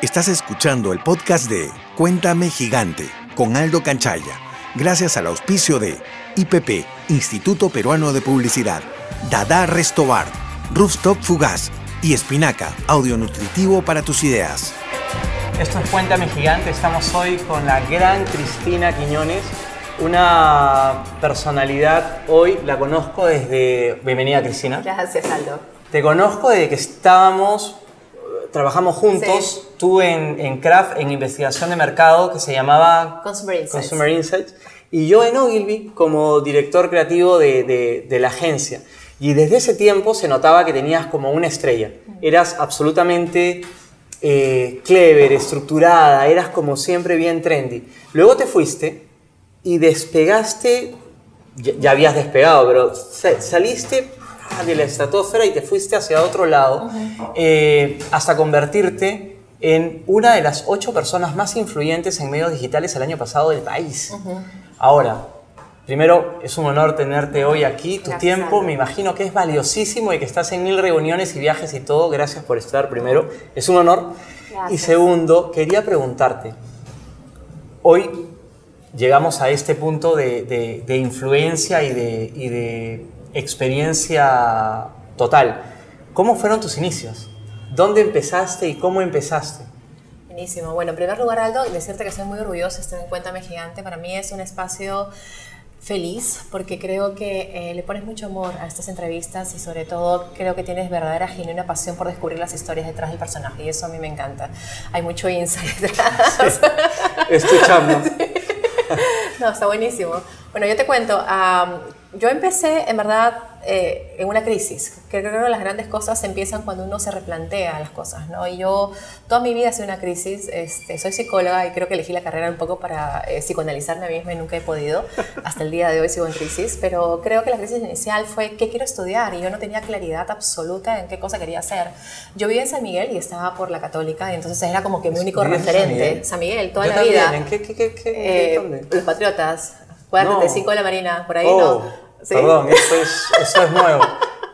Estás escuchando el podcast de Cuéntame Gigante con Aldo Canchaya, gracias al auspicio de IPP, Instituto Peruano de Publicidad, Dada Restobar, Rooftop Fugaz y Espinaca, audio nutritivo para tus ideas. Esto es Cuéntame Gigante, estamos hoy con la gran Cristina Quiñones, una personalidad, hoy la conozco desde... Bienvenida Cristina. Gracias Aldo. Te conozco desde que estábamos, trabajamos juntos, tú en, en Craft, en investigación de mercado que se llamaba Consumer Insights. Consumer Insights, y yo en Ogilvy como director creativo de, de- de la agencia. Y desde ese tiempo se notaba que tenías como una estrella. Eras absolutamente eh, clever, estructurada, eras como siempre bien trendy. Luego te fuiste y despegaste, ya, ya habías despegado, pero sa- saliste ah, de la estratosfera y te fuiste hacia otro lado eh, hasta convertirte en una de las ocho personas más influyentes en medios digitales el año pasado del país. Ahora, primero es un honor tenerte hoy aquí. Tu Gracias, tiempo me imagino que es valiosísimo y que estás en mil reuniones y viajes y todo. Gracias por estar primero. Es un honor. Y segundo, quería preguntarte, hoy llegamos a este punto de, de- de influencia y de, y de experiencia total. ¿Cómo fueron tus inicios? ¿Dónde empezaste y cómo empezaste? Buenísimo. Bueno, en primer lugar, Aldo, decirte que estoy muy orgullosa estar en Cuéntame Gigante. Para mí es un espacio feliz porque creo que eh, le pones mucho amor a estas entrevistas y sobre todo creo que tienes verdadera, genuina pasión por descubrir las historias detrás del personaje y eso a mí me encanta. Hay mucho insight detrás. Escuchando. No, está buenísimo. Bueno, yo te cuento, am, yo empecé en verdad eh, en una crisis, que creo que las grandes cosas empiezan cuando uno se replantea las cosas, ¿no? Y yo toda mi vida he sido una crisis, este, soy psicóloga y creo que elegí la carrera un poco para eh, psicoanalizarme a mí misma y nunca he podido, hasta el día de hoy sigo en crisis, pero creo que la crisis inicial fue qué quiero estudiar y yo no tenía claridad absoluta en qué cosa quería hacer. Yo vivía en San Miguel y estaba por la católica y entonces era como que mi único ¿Vives en San referente, Miguel? San Miguel, toda Yo la también. vida. ¿En qué, qué, qué, Eh, los Patriotas. Acuérdate, No. 5 de la Marina, por ahí Oh, no. Sí. Perdón, eso es, eso es nuevo.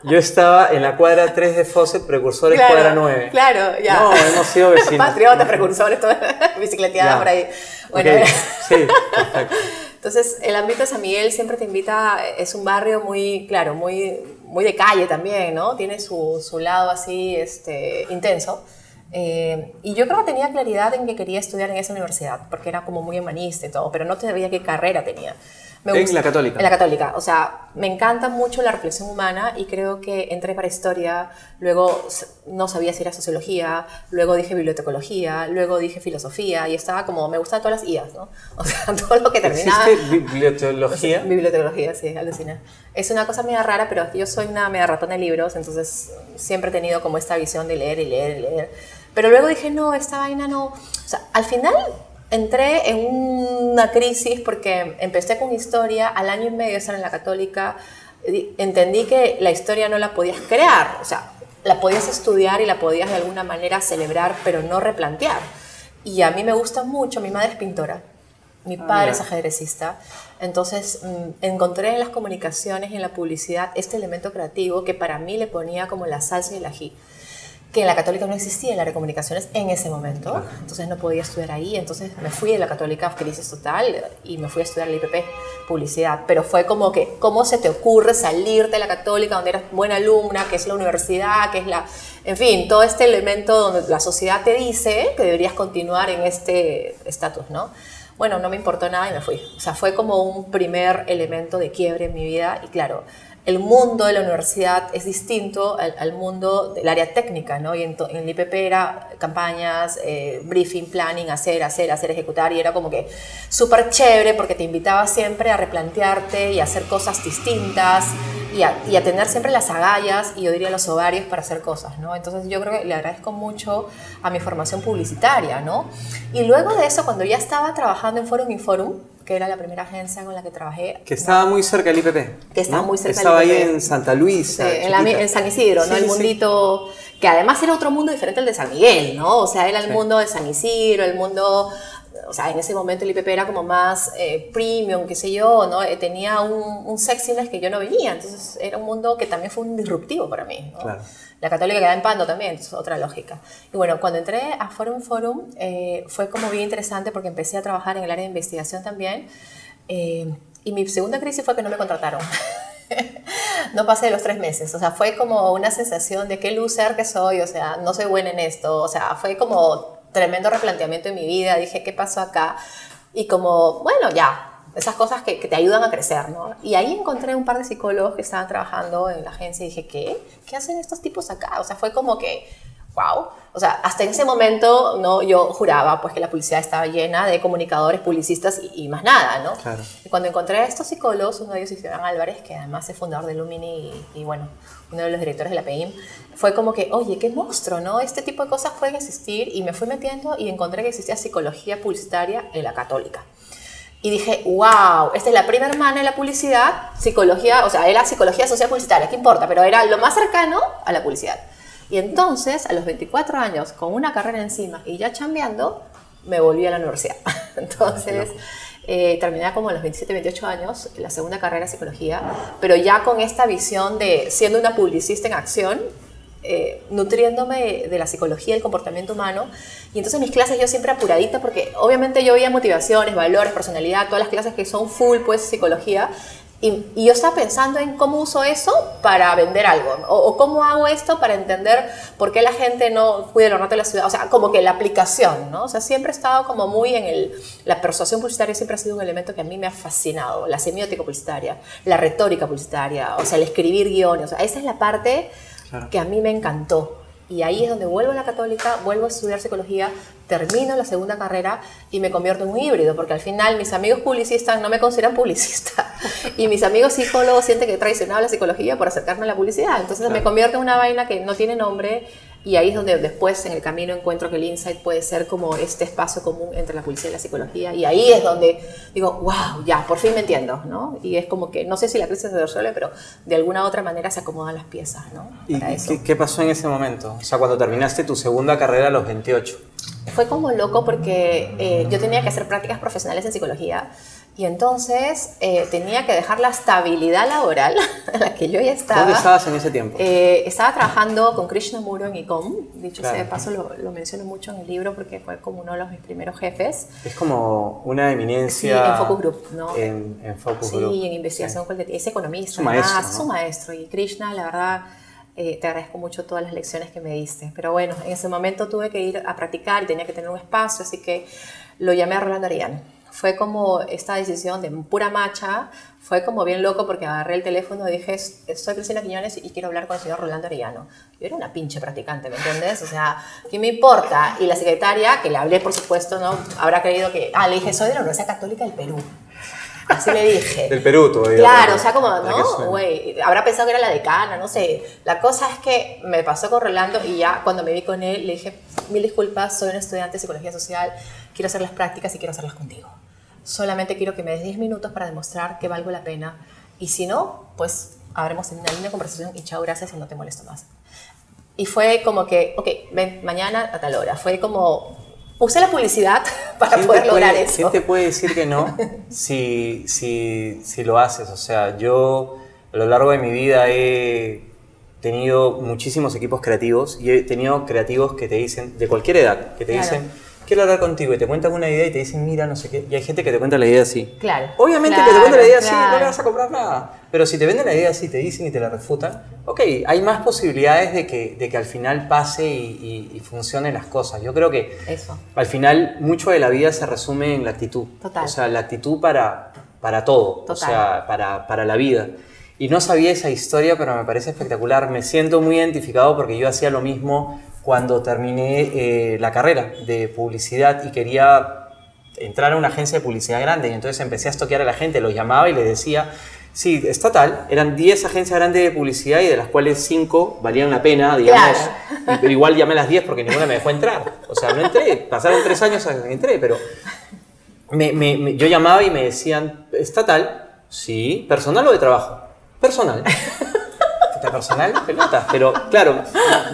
Yo estaba en la cuadra 3 de Fawcett, precursores Claro, cuadra 9. Claro, ya. No, hemos sido vecinos. Patriotas, precursores, todo, bicicleteada Ya. por ahí. Bueno, Ok, Sí, perfecto. Entonces, el ámbito de San Miguel siempre te invita, es un barrio muy, claro, muy, muy de calle también, ¿no? Tiene su, su lado así este, intenso. Eh, y yo creo que tenía claridad en que quería estudiar en esa universidad, porque era como muy humanista y todo, pero no sabía qué carrera tenía. Me En gusta- la Católica. En la católica. O sea, me encanta mucho la reflexión humana y creo que entré para historia, luego no sabía si era sociología, luego dije bibliotecología, luego dije filosofía y estaba como, me gustan todas las IAs, ¿no? O sea, todo lo que terminaba... ¿Existe biblioteología? Bibliotecología, sí, alucina. Es una cosa media rara, pero yo soy una media ratona de libros, entonces siempre he tenido como esta visión de leer y leer y leer. Pero luego dije, no, esta vaina no. O sea, al final entré en una crisis porque empecé con historia, al año y medio de estar en la católica, entendí que la historia no la podías crear, o sea, la podías estudiar y la podías de alguna manera celebrar, pero no replantear. Y a mí me gusta mucho, mi madre es pintora, mi Ah, padre mira. es ajedrecista. Entonces mm, encontré en las comunicaciones y en la publicidad este elemento creativo que para mí le ponía como la salsa y el ají. Que en la católica no existía área de comunicaciones en ese momento. Entonces no podía estudiar ahí. Entonces me fui de la católica, crisis total, y me fui a estudiar el IPP, publicidad. Pero fue como que, ¿cómo se te ocurre salir de la católica donde eras buena alumna, que es la universidad, que es la... En fin, todo este elemento donde la sociedad te dice que deberías continuar en este estatus, ¿no? Bueno, no me importó nada y me fui. O sea, fue como un primer elemento de quiebre en mi vida y claro, el mundo de la universidad es distinto al, mundo del área técnica, ¿no? Y en, en el IPP era campañas, eh, briefing, planning, hacer, hacer, hacer, ejecutar y era como que súper chévere porque te invitaba siempre a replantearte y hacer cosas distintas y a, y a tener siempre las agallas y yo diría los ovarios para hacer cosas, ¿no? Entonces yo creo que le agradezco mucho a mi formación publicitaria, ¿no? Y luego de eso, cuando ya estaba trabajando en Forum Inforum, que era la primera agencia con la que trabajé, Que estaba muy cerca del IPP. Que estaba ¿no? muy cerca del Estaba IPP. ahí en Santa Luisa. Sí, en, la- en San Isidro, Sí, ¿no? El sí, sí. mundito, que además era otro mundo diferente al de San Miguel, ¿no? O sea, era el mundo de San Isidro, el mundo, o sea, en ese momento el IPP era como más eh, premium, qué sé yo, ¿no? Eh, tenía un, un sexiness que yo no venía, entonces era un mundo que también fue un disruptivo para mí, ¿no? Claro. La católica queda en Pando también, es otra lógica. Y bueno, cuando entré a Forum Forum eh, fue como bien interesante porque empecé a trabajar en el área de investigación también. Eh, y mi segunda crisis fue que no me contrataron. no pasé los tres meses, o sea, fue como una sensación de qué loser que soy, o sea, no soy buena en esto, o sea, fue como tremendo replanteamiento en mi vida, dije, ¿qué pasó acá? Y como, bueno, ya, esas cosas que, te ayudan a crecer, ¿no? Y ahí encontré un par de psicólogos que estaban trabajando en la agencia y dije, ¿qué? ¿Qué hacen estos tipos acá? O sea, fue como que, wow. O sea, hasta en ese momento, ¿no? Yo juraba, pues, que la publicidad estaba llena de comunicadores, publicistas y, más nada, ¿no? Claro. Y cuando encontré a estos psicólogos, uno de ellos es Iván Álvarez, que además es fundador de Lumini y, y, bueno, uno de los directores de la PEIM, fue como que, oye, qué monstruo, ¿no? Este tipo de cosas pueden existir y me fui metiendo y encontré que existía psicología publicitaria en la católica. Y dije, wow, esta es la primera hermana de la publicidad, psicología, o sea, era psicología social publicitaria, ¿qué importa? Pero era lo más cercano a la publicidad. Y entonces, a los 24 años, con una carrera encima y ya chambeando, me volví a la universidad. Entonces, eh, terminé como a los 27, 28 años, la segunda carrera de psicología, pero ya con esta visión de siendo una publicista en acción, eh, nutriéndome de la psicología del comportamiento humano. Y entonces mis clases yo siempre apuradita, porque obviamente yo veía motivaciones, valores, personalidad, todas las clases que son full, pues psicología. Y, yo estaba pensando en cómo uso eso para vender algo, o, cómo hago esto para entender por qué la gente no cuida el ornato de la ciudad, o sea, como que la aplicación, ¿no? O sea, siempre he estado como muy en el, la persuasión publicitaria siempre ha sido un elemento que a mí me ha fascinado, la semiótica publicitaria, la retórica publicitaria, o sea, el escribir guiones, o sea, esa es la parte que a mí me encantó. Y ahí es donde vuelvo a la católica, vuelvo a estudiar psicología, termino la segunda carrera y me convierto en un híbrido, porque al final mis amigos publicistas no me consideran publicista y mis amigos psicólogos sienten que he traicionado la psicología por acercarme a la publicidad. Entonces me convierto en una vaina que no tiene nombre y ahí es donde después en el camino encuentro que el insight puede ser como este espacio común entre la publicidad y la psicología. Y ahí es donde digo, wow, ya, por fin me entiendo, ¿no? Y es como que, no sé si la crisis se resuelve, pero de alguna u otra manera se acomodan las piezas, ¿no? ¿Y ¿qué, qué pasó en ese momento? O sea, cuando terminaste tu segunda carrera a los 28. Fue como loco porque eh, yo tenía que hacer prácticas profesionales en psicología y entonces eh, tenía que dejar la estabilidad laboral en la que yo ya estaba. ¿Dónde estabas en ese tiempo? Eh, estaba trabajando con Krishnamurti en ICOM. Dicho sea de paso, lo, lo, menciono mucho en el libro porque fue como uno de los mis primeros jefes. Es como una eminencia. Sí, en Focus Group, ¿no? En, en Focus sí, Group. Sí, en investigación sí. Es economista, es un maestro, ¿no? es un maestro. Y Krishna, la verdad. Eh, te agradezco mucho todas las lecciones que me diste. Pero bueno, en ese momento tuve que ir a practicar y tenía que tener un espacio, así que lo llamé a Rolando Ariano fue como esta decisión de pura macha, fue como bien loco porque agarré el teléfono y dije, soy Cristina Quiñones y quiero hablar con el señor Rolando Arellano. Yo era una pinche practicante, ¿me entiendes? O sea, ¿qué me importa? Y la secretaria, que le hablé, por supuesto, ¿no? Habrá creído que, ah, le dije, soy de la Universidad Católica del Perú. Así le dije. Del Perú todavía. Claro, o sea, como, ¿no? Güey, habrá pensado que era la decana, no sé. La cosa es que me pasó con Rolando y ya cuando me vi con él le dije, mil disculpas, soy un estudiante de psicología social, quiero hacer las prácticas y quiero hacerlas contigo solamente quiero que me des 10 minutos para demostrar que valgo la pena. Y si no, pues habremos tenido una linda conversación y chao, gracias y no te molesto más. Y fue como que, ok, ven, mañana a tal hora. Fue como, usé la publicidad para poder lograr puede, eso. ¿Quién te puede decir que no si, si, si lo haces? O sea, yo a lo largo de mi vida he tenido muchísimos equipos creativos y he tenido creativos que te dicen, de cualquier edad, que te Claro. dicen, quiero hablar contigo y te cuentan una idea y te dicen, mira, no sé qué. Y hay gente que te cuenta la idea así. Claro. Obviamente Claro, que te cuentan la idea así, no claro. le vas a comprar nada. Pero si te venden la idea así, te dicen y te la refutan, ok, hay más posibilidades de que, de que al final pase y, y, y funcionen las cosas. Yo creo que Eso. al final mucho de la vida se resume en la actitud. Total. O sea, la actitud para, para todo. O Total. sea, para, para la vida. Y no sabía esa historia, pero me parece espectacular. Me siento muy identificado porque yo hacía lo mismo cuando terminé eh, la carrera de publicidad y quería entrar a una agencia de publicidad grande. Y entonces empecé a estoquear a la gente, los llamaba y les decía, sí, está tal, eran 10 agencias grandes de publicidad y de las cuales 5 valían la pena, digamos. Y- Pero igual llamé a las 10 porque ninguna me dejó entrar. O sea, no entré, pasaron 3 años hasta que entré, pero me- me- me- yo llamaba y me decían, ¿está tal? Sí, personal o de trabajo. Personal. Puta, personal, pelotas. Pero claro,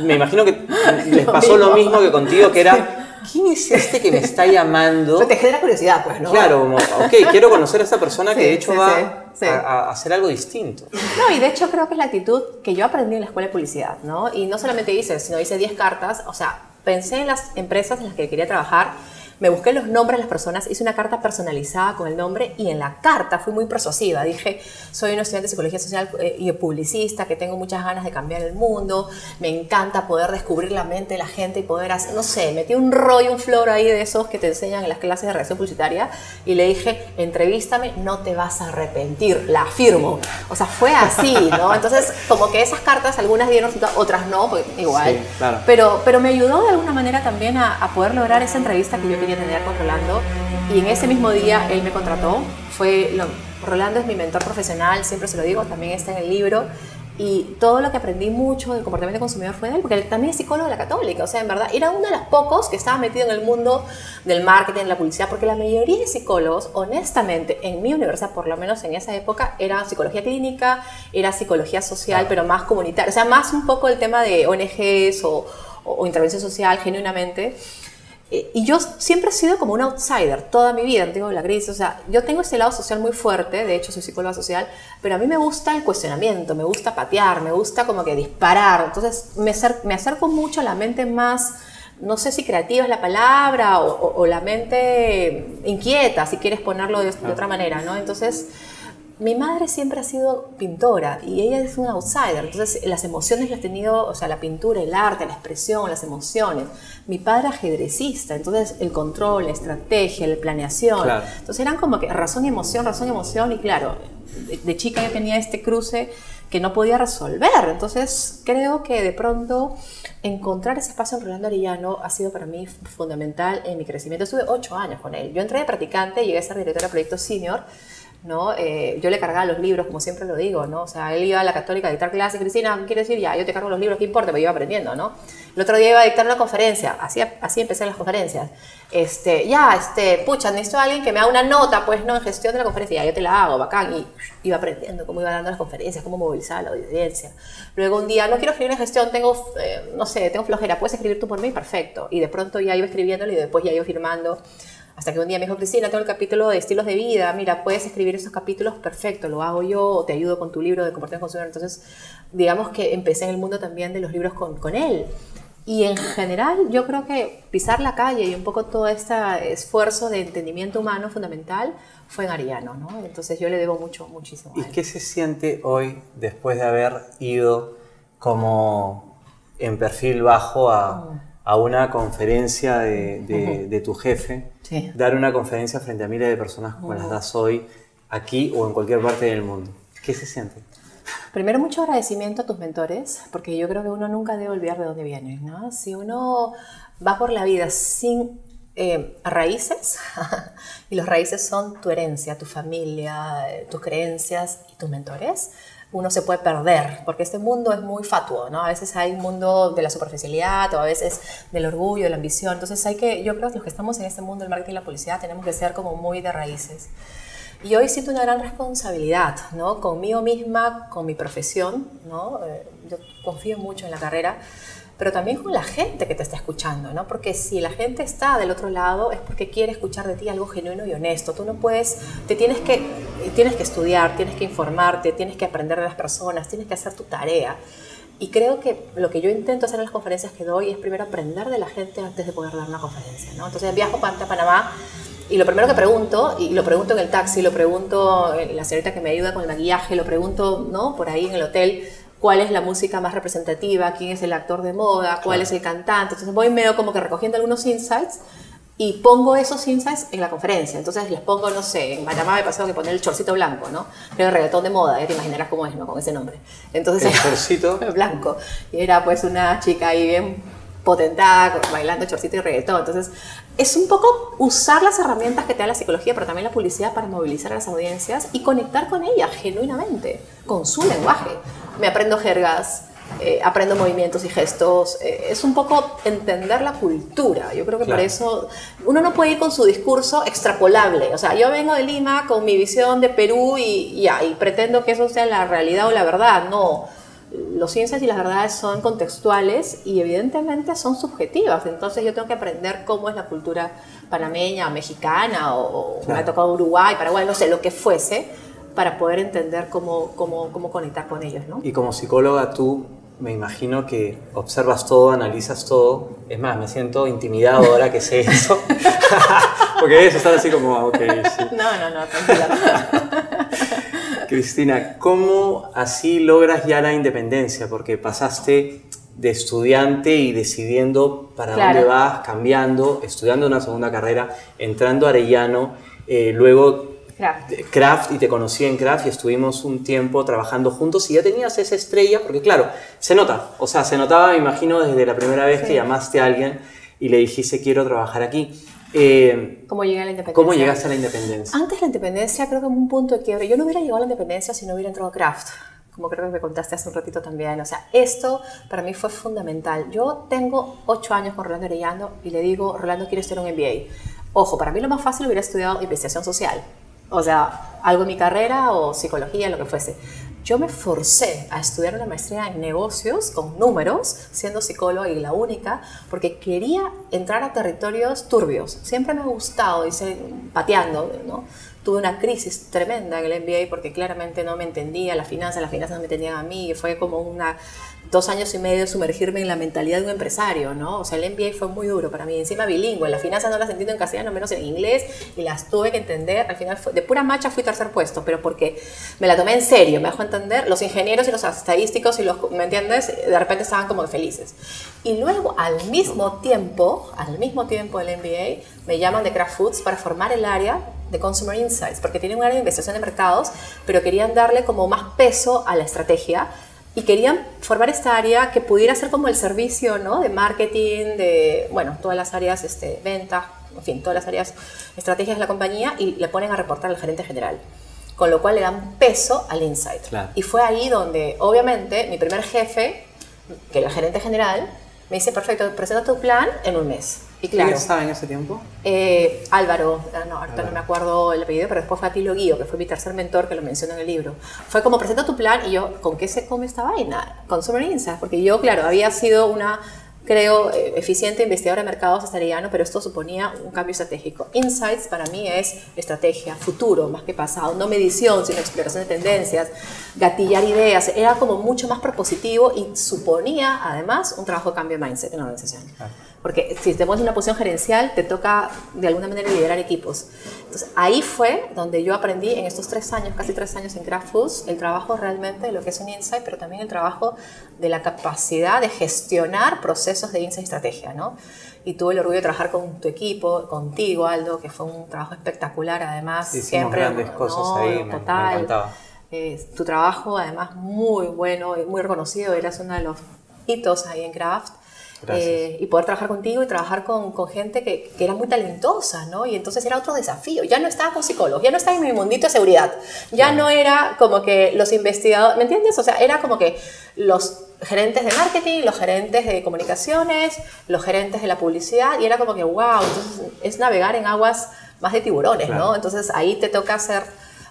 me imagino que les pasó lo mismo que contigo, que era ¿quién es este que me está llamando? Pero te genera curiosidad, pues, ¿no? Claro, como, ok, quiero conocer a esta persona que Sí, de hecho sí, va sí. A, a hacer algo distinto. No, y de hecho creo que es la actitud que yo aprendí en la escuela de publicidad, ¿no? Y no solamente hice, sino hice 10 cartas, o sea, pensé en las empresas en las que quería trabajar, me busqué los nombres de las personas, hice una carta personalizada con el nombre y en la carta fui muy persuasiva. Dije, soy una estudiante de psicología social eh, y publicista que tengo muchas ganas de cambiar el mundo, me encanta poder descubrir la mente de la gente y poder hacer, no sé, metí un rollo, un flor ahí de esos que te enseñan en las clases de redacción publicitaria y le dije, entrevístame, no te vas a arrepentir, la afirmo. O sea, fue así, ¿no? Entonces, como que esas cartas, algunas dieron resultado, otras no, porque igual. Sí, claro. Pero, pero me ayudó de alguna manera también a, a poder lograr esa entrevista que yo quería tener con Rolando. Y en ese mismo día él me contrató. Fue lo- Rolando es mi mentor profesional, siempre se lo digo, también está en el libro. Y todo lo que aprendí mucho del comportamiento consumidor fue de él, porque él también es psicólogo de la católica. O sea, en verdad, era uno de los pocos que estaba metido en el mundo del marketing, de la publicidad, porque la mayoría de psicólogos, honestamente, en mi universidad, por lo menos en esa época, era psicología clínica, era psicología social, pero más comunitaria. O sea, más un poco el tema de ONGs o, o- o intervención social, genuinamente. Eh, Y yo siempre he sido como un outsider toda mi vida, tengo la crisis, o sea, yo tengo este lado social muy fuerte, de hecho soy psicóloga social, pero a mí me gusta el cuestionamiento, me gusta patear, me gusta como que disparar, entonces me, acer- me acerco mucho a la mente más, no sé si creativa es la palabra, o, o- o la mente inquieta, si quieres ponerlo de, de otra manera, ¿no? Entonces... Mi madre siempre ha sido pintora y ella es una outsider, entonces las emociones las ha tenido, o sea, la pintura, el arte, la expresión, las emociones. Mi padre ajedrecista, entonces el control, la estrategia, la planeación. Claro. Entonces eran como que razón y emoción, razón y emoción y claro, de, de chica yo tenía este cruce que no podía resolver. Entonces creo que de pronto encontrar ese espacio en Rolando Arellano ha sido para mí fundamental en mi crecimiento. Estuve ocho años con él. Yo entré de practicante, llegué a ser directora de proyecto senior. ¿No? Eh, yo le cargaba los libros, como siempre lo digo, ¿no? O sea, él iba a la católica a dictar clases, Cristina, ¿qué quiere decir? Ya, yo te cargo los libros, ¿qué importa? Pero iba aprendiendo, ¿no? El otro día iba a dictar una conferencia, así, así empecé las conferencias. Este, ya, este, pucha, necesito a alguien que me haga una nota, pues, ¿no? En gestión de la conferencia, ya, yo te la hago, bacán. Y iba aprendiendo cómo iba dando las conferencias, cómo movilizar a la audiencia. Luego un día, no quiero escribir en gestión, tengo, eh, no sé, tengo flojera, ¿puedes escribir tú por mí? Perfecto. Y de pronto ya iba escribiéndolo y después ya iba firmando. Hasta que un día me dijo, Cristina, tengo el capítulo de estilos de vida, mira, puedes escribir esos capítulos, perfecto, lo hago yo, te ayudo con tu libro de comportamiento consumidor. Entonces, digamos que empecé en el mundo también de los libros con, con él. Y en general, yo creo que pisar la calle y un poco todo este esfuerzo de entendimiento humano fundamental fue en Ariano, ¿no? Entonces yo le debo mucho, muchísimo. ¿Y a él. qué se siente hoy después de haber ido como en perfil bajo a, a una conferencia de, de- de tu jefe? Sí. Dar una conferencia frente a miles de personas como las das hoy, aquí o en cualquier parte del mundo. ¿Qué se siente? Primero, mucho agradecimiento a tus mentores, porque yo creo que uno nunca debe olvidar de dónde viene, ¿no? Si uno va por la vida sin eh, raíces, y los raíces son tu herencia, tu familia, eh, tus creencias y tus mentores, uno se puede perder, porque este mundo es muy fatuo, ¿no? A veces hay un mundo de la superficialidad o a veces del orgullo, de la ambición. Entonces hay que, yo creo que los que estamos en este mundo del marketing y la publicidad tenemos que ser como muy de raíces. Y hoy siento una gran responsabilidad, ¿no? Conmigo misma, con mi profesión, ¿no? Eh, yo confío mucho en la carrera, pero también con la gente que te está escuchando, ¿no? Porque si la gente está del otro lado es porque quiere escuchar de ti algo genuino y honesto. Tú no puedes, te tienes que, tienes que estudiar, tienes que informarte, tienes que aprender de las personas, tienes que hacer tu tarea. Y creo que lo que yo intento hacer en las conferencias que doy es primero aprender de la gente antes de poder dar una conferencia, ¿no? Entonces viajo para Panamá y lo primero que pregunto, y lo pregunto en el taxi, lo pregunto en la señorita que me ayuda con el maquillaje, lo pregunto, ¿no? Por ahí en el hotel, cuál es la música más representativa, quién es el actor de moda, cuál es el cantante. Entonces voy medio como que recogiendo algunos insights y pongo esos insights en la conferencia. Entonces les pongo, no sé, en Panamá me pasó que poner el chorcito blanco, ¿no? Era el reggaetón de moda, ya te imaginarás cómo es, ¿no? Con ese nombre. Entonces, El chorcito. blanco. Y era pues una chica ahí bien potentada, bailando chorcito y reggaetón. Entonces, es un poco usar las herramientas que te da la psicología, pero también la publicidad para movilizar a las audiencias y conectar con ellas genuinamente, con su lenguaje. Me aprendo jergas, eh, aprendo movimientos y gestos. eh, es un poco entender la cultura. Yo creo que por Claro. eso uno no puede ir con su discurso extrapolable. O sea, yo vengo de Lima con mi visión de Perú y, y y pretendo que eso sea la realidad o la verdad. No los insights y las verdades son contextuales y evidentemente son subjetivas. Entonces yo tengo que aprender cómo es la cultura panameña, mexicana, o, me ha tocado Uruguay, Paraguay, no sé, lo que fuese, para poder entender cómo, cómo, cómo conectar con ellos. ¿no? Y como psicóloga, tú me imagino que observas todo, analizas todo. Es más, me siento intimidado ahora que sé eso. Porque eso está así como, ok, sí. No, no, no, tranquila. Cristina, ¿cómo así logras ya la independencia? Porque pasaste de estudiante y decidiendo para dónde vas, cambiando, estudiando una segunda carrera, entrando a Arellano, eh, luego Craft. y te conocí en Craft y estuvimos un tiempo trabajando juntos y ya tenías esa estrella, porque claro, se nota, o sea, se notaba, me imagino, desde la primera vez que llamaste a alguien y le dijiste quiero trabajar aquí. Eh, ¿Cómo llegué a la independencia? ¿Cómo llegaste a la independencia? Antes la independencia creo que un punto de quiebre. Yo no hubiera llegado a la independencia si no hubiera entrado a Craft como creo que me contaste hace un ratito también. O sea, esto para mí fue fundamental. Yo tengo ocho años con Rolando Arellano y le digo, Rolando, quiero estudiar un MBA. Ojo, para mí lo más fácil hubiera estudiado investigación social. O sea, algo en mi carrera o psicología, lo que fuese. Yo me forcé a estudiar una maestría en negocios con números, siendo psicóloga y la única, porque quería entrar a territorios turbios. Siempre me ha gustado, hice pateando, ¿no? Tuve una crisis tremenda en el MBA porque claramente no me entendía las finanzas, las finanzas no me entendían a mí, fue como una dos años y medio sumergirme en la mentalidad de un empresario, ¿no? O sea, el MBA fue muy duro para mí, encima bilingüe, las finanzas no las entiendo en castellano, menos en inglés, y las tuve que entender, al final de pura macha fui tercer puesto, pero porque me la tomé en serio, me dejó entender, los ingenieros y los estadísticos y los, ¿me entiendes? De repente estaban como felices. Y luego, al mismo tiempo, al mismo tiempo del MBA, me llaman de Kraft Foods para formar el área de Consumer Insights, porque tienen un área de investigación de mercados, pero querían darle como más peso a la estrategia y querían formar esta área que pudiera ser como el servicio ¿no? de marketing, de, bueno, todas las áreas, este, ventas, en fin, todas las áreas estrategias de la compañía y le ponen a reportar al gerente general. Con lo cual le dan peso al insight. Y fue ahí donde, obviamente, mi primer jefe, que era el gerente general, me dice, perfecto, presenta tu plan en un mes. Y claro, ¿Quién estaba en ese tiempo? Eh, Álvaro, ah, no, ahorita no me acuerdo el apellido, pero después fue Atilo Guío, que fue mi tercer mentor, que lo menciono en el libro. Fue como, presenta tu plan, y yo, ¿con qué se come esta vaina? Consumer Insights, porque yo, claro, había sido una creo, eh, eficiente investigadora de mercados asturiano, pero esto suponía un cambio estratégico. Insights para mí es estrategia, futuro más que pasado, no medición, sino exploración de tendencias, gatillar ideas, era como mucho más propositivo y suponía además un trabajo de cambio de mindset en la organización. Porque si te pones en una posición gerencial, te toca de alguna manera liderar equipos. Entonces ahí fue donde yo aprendí en estos tres años, casi tres años en Kraft Foods, el trabajo realmente de lo que es un insight, pero también el trabajo de la capacidad de gestionar procesos de insight y estrategia, ¿no? Y tuve el orgullo de trabajar con tu equipo, contigo, Aldo, que fue un trabajo espectacular, además. Hicimos siempre grandes cosas ahí, total. Me, eh, tu trabajo, además, muy bueno y muy reconocido, eras uno de los hitos ahí en Kraft. Eh, y poder trabajar contigo y trabajar con, con gente que, que, era muy talentosa, ¿no? Y entonces era otro desafío. Ya no estaba con psicólogos, ya no estaba en mi mundito de seguridad, ya no era como que los investigadores, ¿me entiendes? O sea, era como que los gerentes de marketing, los gerentes de comunicaciones, los gerentes de la publicidad, y era como que, wow, entonces es navegar en aguas más de tiburones, ¿no? Entonces ahí te toca ser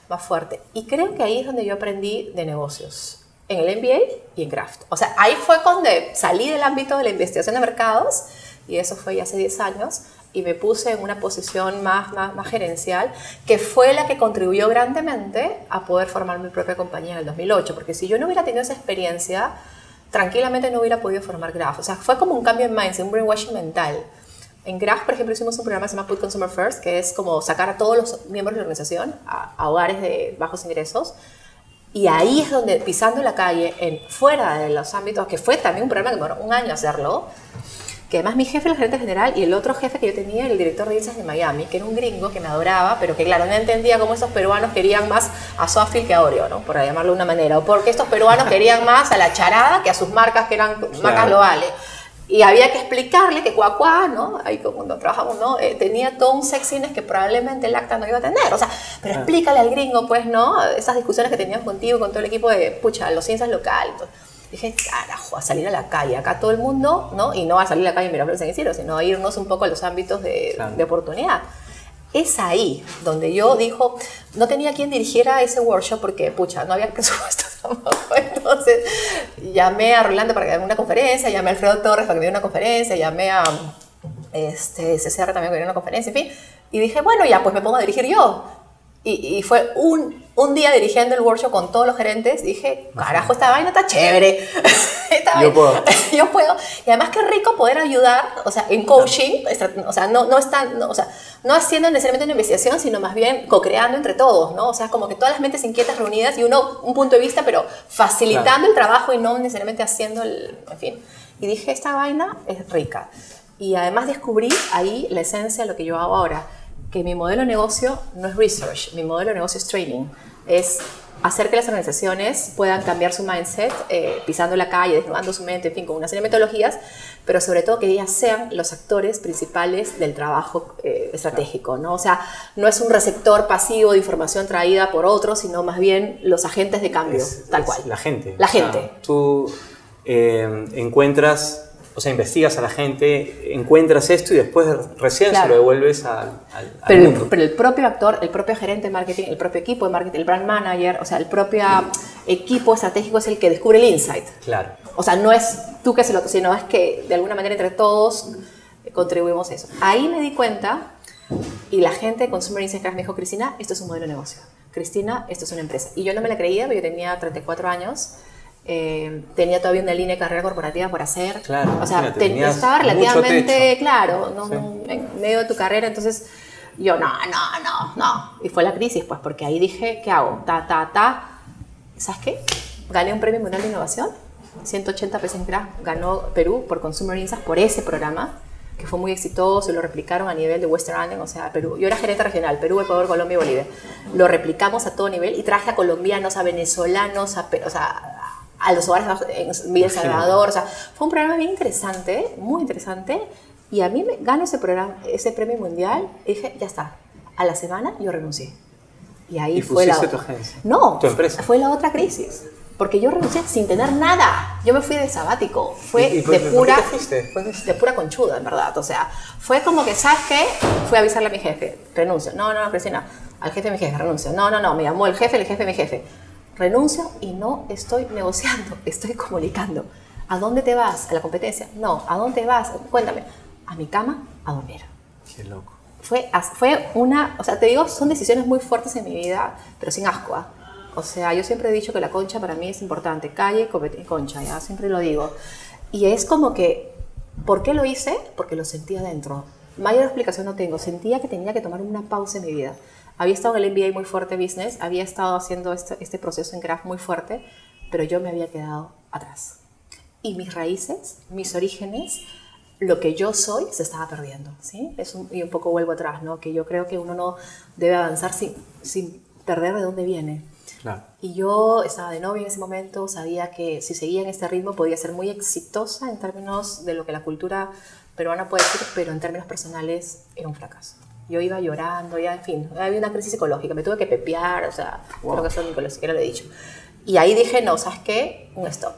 más fuerte. Y creo que ahí es donde yo aprendí de negocios en el MBA y en Craft. O sea, ahí fue cuando salí del ámbito de la investigación de mercados, y eso fue ya hace 10 años, y me puse en una posición más, más, más, gerencial, que fue la que contribuyó grandemente a poder formar mi propia compañía en el 2008, porque si yo no hubiera tenido esa experiencia, tranquilamente no hubiera podido formar Graph. O sea, fue como un cambio en mindset, un brainwashing mental. En Graph, por ejemplo, hicimos un programa que se llama Put Consumer First, que es como sacar a todos los miembros de la organización a, a hogares de bajos ingresos y ahí es donde, pisando la calle, en, fuera de los ámbitos, que fue también un problema que demoró un año hacerlo, que además mi jefe, el gerente general, y el otro jefe que yo tenía, el director de INSAS de Miami, que era un gringo que me adoraba, pero que claro, no entendía cómo esos peruanos querían más a Softfield que a Oreo, ¿no? Por llamarlo de una manera, o porque estos peruanos querían más a la charada que a sus marcas que eran marcas globales. Y había que explicarle que Cuacuá, ¿no? Ahí cuando trabajamos, ¿no? Eh, tenía todo un sexiness que probablemente el acta no iba a tener. O sea, pero explícale al gringo, pues, ¿no? Esas discusiones que teníamos contigo, con todo el equipo de, pucha, los ciencias locales. Dije, carajo, a salir a la calle. Acá todo el mundo, ¿no? Y no a salir a la calle y mirar San Isidro, sino a irnos un poco a los ámbitos de, de oportunidad. Es ahí donde yo dijo, no tenía quien dirigiera ese workshop porque, pucha, no había presupuesto tampoco. Entonces, llamé a Rolando para que haga una conferencia, llamé a Alfredo Torres para que diera una conferencia, llamé a este, CCR también para que diera una conferencia, en fin. Y dije, bueno, ya, pues me pongo a dirigir yo. Y, y, fue un, un, día dirigiendo el workshop con todos los gerentes. Dije, carajo, esta vaina está chévere. yo puedo. yo puedo. Y además, qué rico poder ayudar, o sea, en coaching, o sea, no, no, está, o sea, no haciendo necesariamente una investigación, sino más bien co-creando entre todos, ¿no? O sea, como que todas las mentes inquietas reunidas y uno, un punto de vista, pero facilitando el trabajo y no necesariamente haciendo el. En fin. Y dije, esta vaina es rica. Y además descubrí ahí la esencia de lo que yo hago ahora que mi modelo de negocio no es research, mi modelo de negocio es training. Es hacer que las organizaciones puedan cambiar su mindset eh, pisando la calle, desnudando su mente, en fin, con una serie de metodologías, pero sobre todo que ellas sean los actores principales del trabajo eh, estratégico, ¿no? O sea, no es un receptor pasivo de información traída por otros, sino más bien los agentes de cambio, tal cual. La gente. La gente. tú eh, encuentras o sea, investigas a la gente, encuentras esto y después recién se lo devuelves al, al, pero, mundo. pero el propio actor, el propio gerente de marketing, el propio equipo de marketing, el brand manager, o sea, el propio equipo estratégico es el que descubre el insight. Claro. O sea, no es tú que se lo, sino es que de alguna manera entre todos contribuimos a eso. Ahí me di cuenta y la gente de Consumer Insight me dijo, Cristina, esto es un modelo de negocio. Cristina, esto es una empresa. Y yo no me la creía, pero yo tenía 34 años eh, tenía todavía una línea de carrera corporativa por hacer. Claro, o sea, estaba relativamente claro, ¿no? en medio de tu carrera, entonces yo, no, no, no, no. Y fue la crisis, pues, porque ahí dije, ¿qué hago? Ta, ta, ta. ¿Sabes qué? Gané un premio mundial de innovación, 180 pesos en ganó Perú por Consumer Insights por ese programa que fue muy exitoso y lo replicaron a nivel de Western Island, o sea, Perú. Yo era gerente regional, Perú, Ecuador, Colombia y Bolivia. Lo replicamos a todo nivel y traje a colombianos, a venezolanos, a, o sea, a los hogares en Villa El Salvador. O sea, fue un programa bien interesante, muy interesante. Y a mí me gano ese, programa, ese premio mundial y dije, ya está. A la semana yo renuncié. Y ahí fue la otra. tu agencia? No, tu empresa. fue la otra crisis. Porque yo renuncié sin tener nada. Yo me fui de sabático. Fue de pura. De pura conchuda, en verdad. O sea, fue como que, ¿sabes qué? Fui a avisarle a mi jefe. Renuncio. No, no, no, Cristina. Al jefe de mi jefe, renuncio. No, no, no. Me llamó el jefe, el jefe de mi jefe renuncio y no estoy negociando, estoy comunicando. ¿A dónde te vas? ¿A la competencia? No. ¿A dónde vas? Cuéntame. A mi cama, a dormir. Qué loco. Fue, fue una, o sea, te digo, son decisiones muy fuertes en mi vida, pero sin asco. ¿ah? O sea, yo siempre he dicho que la concha para mí es importante. Calle, concha, ya siempre lo digo. Y es como que, ¿por qué lo hice? Porque lo sentía dentro. Mayor explicación no tengo. Sentía que tenía que tomar una pausa en mi vida había estado en el MBA muy fuerte business, había estado haciendo este, este proceso en Craft muy fuerte, pero yo me había quedado atrás. Y mis raíces, mis orígenes, lo que yo soy se estaba perdiendo, ¿sí? Es un, y un poco vuelvo atrás, ¿no? Que yo creo que uno no debe avanzar sin, sin perder de dónde viene. Claro. Y yo estaba de novia en ese momento, sabía que si seguía en este ritmo podía ser muy exitosa en términos de lo que la cultura peruana puede decir, pero en términos personales era un fracaso. Yo iba llorando, ya, en fin, había una crisis psicológica, me tuve que pepear, o sea, creo que eso ni siquiera lo he dicho. Y ahí dije, no, ¿sabes qué? Un stop.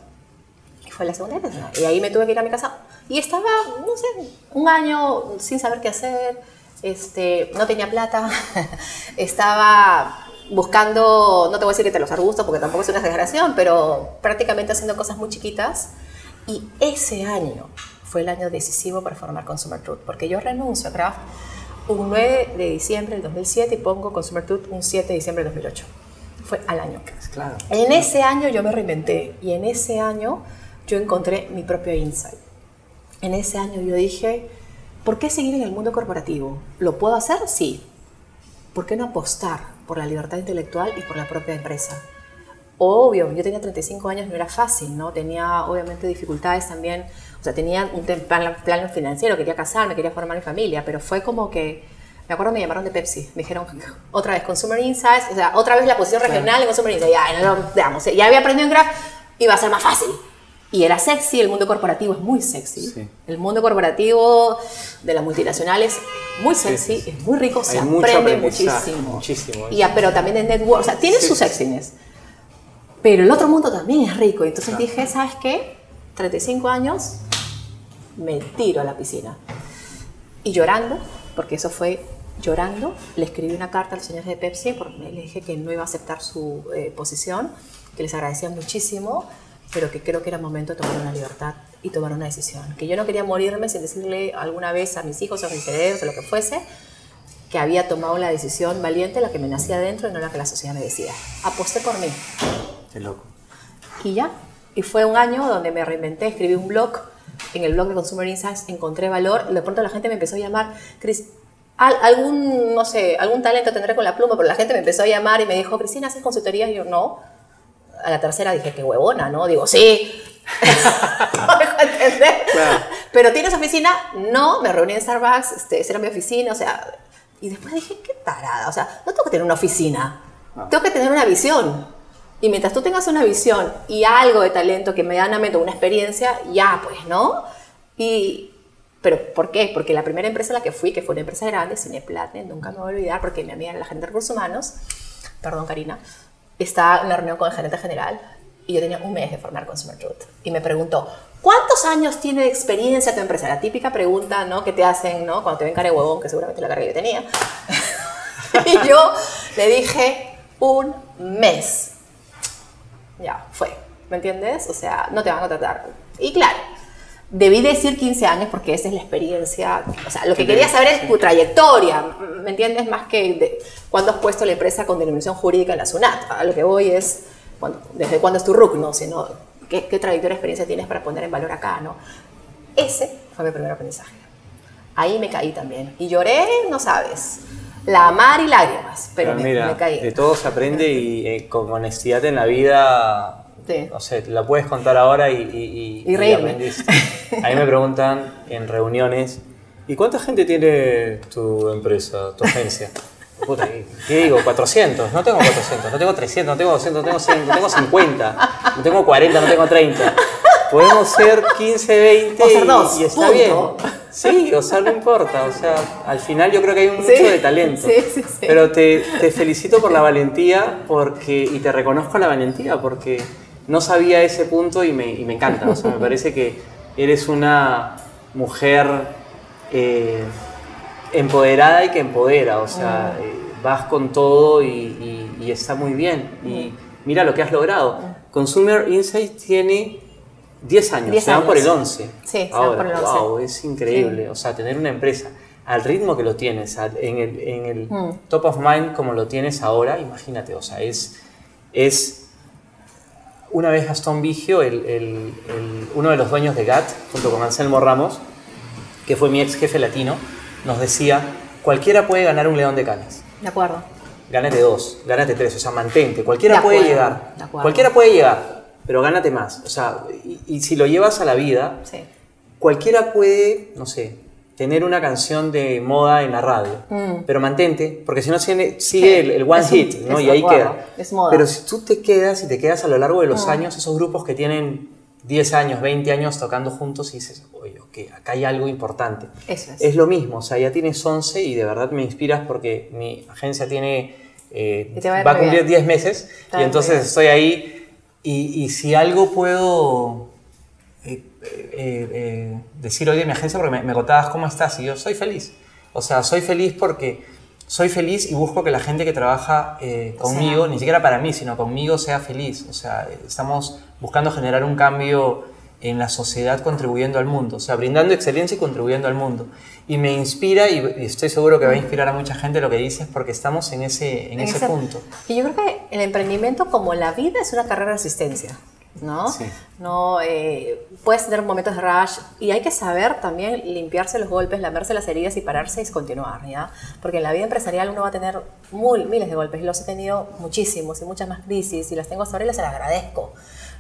Y fue la segunda vez. Y ahí me tuve que ir a mi casa. Y estaba, no sé, un año sin saber qué hacer, este, no tenía plata, estaba buscando, no te voy a decir que te los arbustos porque tampoco es una exageración, pero prácticamente haciendo cosas muy chiquitas. Y ese año fue el año decisivo para formar Consumer Truth, porque yo renuncio a Craft un 9 de diciembre del 2007 y pongo Consumer Truth un 7 de diciembre del 2008. Fue al año. Claro. En ese año yo me reinventé y en ese año yo encontré mi propio insight. En ese año yo dije, ¿por qué seguir en el mundo corporativo? ¿Lo puedo hacer? Sí. ¿Por qué no apostar por la libertad intelectual y por la propia empresa? Obvio, yo tenía 35 años, no era fácil, ¿no? Tenía obviamente dificultades también o sea, tenía un plan, financiero, quería casarme, quería formar mi familia, pero fue como que, me acuerdo me llamaron de Pepsi, me dijeron otra vez Consumer Insights, o sea, otra vez la posición regional en Consumer Insights, ya, no, veamos, ya había aprendido en Graph, iba a ser más fácil. Y era sexy, el mundo corporativo es muy sexy. El mundo corporativo de las multinacionales muy sexy, es muy rico, se aprende muchísimo. muchísimo y, pero también de network, o sea, tiene su sexiness. Pero el otro mundo también es rico. Entonces dije, ¿sabes qué? 35 años, me tiro a la piscina. Y llorando, porque eso fue llorando, le escribí una carta a los señores de Pepsi porque le dije que no iba a aceptar su eh, posición, que les agradecía muchísimo, pero que creo que era momento de tomar una libertad y tomar una decisión. Que yo no quería morirme sin decirle alguna vez a mis hijos, a mis herederos, o lo que fuese, que había tomado la decisión valiente, la que me nacía dentro y no la que la sociedad me decía. Aposté por mí. Qué loco. Y ya. Y fue un año donde me reinventé, escribí un blog. En el blog de Consumer Insights encontré valor de pronto la gente me empezó a llamar, Cris, algún, no sé, algún talento tendré con la pluma, pero la gente me empezó a llamar y me dijo, Cristina, ¿haces consultorías? Y yo, no. A la tercera dije, qué huevona, ¿no? Digo, sí. entender. Pero ¿tienes oficina? No, me reuní en Starbucks, este, esa era mi oficina, o sea, y después dije, qué tarada, o sea, no tengo que tener una oficina, ah. tengo que tener una visión. Y mientras tú tengas una visión y algo de talento que medianamente, una experiencia, ya pues, ¿no? Y, ¿Pero por qué? Porque la primera empresa a la que fui, que fue una empresa grande, Cineplatne, nunca me voy a olvidar, porque mi amiga la gente de recursos humanos, perdón Karina, estaba en la reunión con el gerente general y yo tenía un mes de formar Consumer Truth. Y me preguntó, ¿cuántos años tiene de experiencia tu empresa? La típica pregunta ¿no? que te hacen ¿no? cuando te ven cara de huevón, que seguramente la que yo tenía. y yo le dije, un mes. Ya, fue. ¿Me entiendes? O sea, no te van a contratar. Y claro, debí decir 15 años porque esa es la experiencia. O sea, lo que quería saber es tu trayectoria. ¿Me entiendes? Más que de, cuándo has puesto la empresa con denominación jurídica en la SUNAT. A lo que voy es desde cuándo es tu RUC, ¿no? Sino qué, qué trayectoria, experiencia tienes para poner en valor acá, ¿no? Ese fue mi primer aprendizaje. Ahí me caí también. Y lloré, no sabes. La mar y lágrimas, pero, me, caí. De todo se aprende y eh, con honestidad en la vida, sí. no sé, la puedes contar ahora y, y, y, reírme. A mí me preguntan en reuniones, ¿y cuánta gente tiene tu empresa, tu agencia? Puta, ¿qué digo? 400. No tengo 400, no tengo 300, no tengo 200, no tengo 100, no tengo 50, no tengo 40, no tengo 30. Podemos ser 15, 20 y, está bien. Sí, o sea, no importa. O sea, al final yo creo que hay un mucho de talento. Sí, sí, sí. Pero te, te, felicito por la valentía porque, y te reconozco la valentía porque no sabía ese punto y me, y me encanta. O sea, me parece que eres una mujer... Eh, empoderada y que empodera, o sea, mm. eh, vas con todo y, está muy bien. Y mm. mira lo que has logrado. Consumer Insights tiene 10 años, se van por el 11. Sí, se van por el 11. Wow, es increíble. O sea, tener una empresa al ritmo que lo tienes, en el, en el top of mind como lo tienes ahora, imagínate, o sea, es, es una vez Gastón Vigio, el, el, uno de los dueños de GAT, junto con Anselmo Ramos, que fue mi ex jefe latino, nos decía, cualquiera puede ganar un león de canas. De acuerdo. Gánate dos, gánate tres, o sea, mantente. Cualquiera puede llegar. Cualquiera puede llegar, pero gánate más. O sea, y, si lo llevas a la vida, cualquiera puede, no sé, tener una canción de moda en la radio, mm. pero mantente, porque si no sigue, el, one hit, ¿no? y ahí queda. Pero si tú te quedas y te quedas a lo largo de los mm. años, esos grupos que tienen 10 años, 20 años tocando juntos y dices, oye, ok, acá hay algo importante. Eso es. es lo mismo, o sea, ya tienes 11 y de verdad me inspiras porque mi agencia tiene, eh, va a cumplir 10 meses y entonces estoy ahí y, y, si algo puedo eh, eh, decir hoy de mi agencia, porque me, me contabas cómo estás y yo soy feliz. O sea, soy feliz porque soy feliz y busco que la gente que trabaja eh, conmigo, ni siquiera para mí, sino conmigo, sea feliz. O sea, estamos buscando generar un cambio en la sociedad contribuyendo al mundo, o sea, brindando excelencia y contribuyendo al mundo. Y me inspira y, estoy seguro que va a inspirar a mucha gente lo que dices porque estamos en ese, en, ese punto. Y yo creo que el emprendimiento como la vida es una carrera de asistencia. ¿no? No, eh, puedes tener momentos de rush y hay que saber también limpiarse los golpes, lamerse las heridas y pararse y continuar, ¿ya? Porque en la vida empresarial uno va a tener mil, miles de golpes y los he tenido muchísimos y muchas más crisis y las tengo hasta ahora y les agradezco.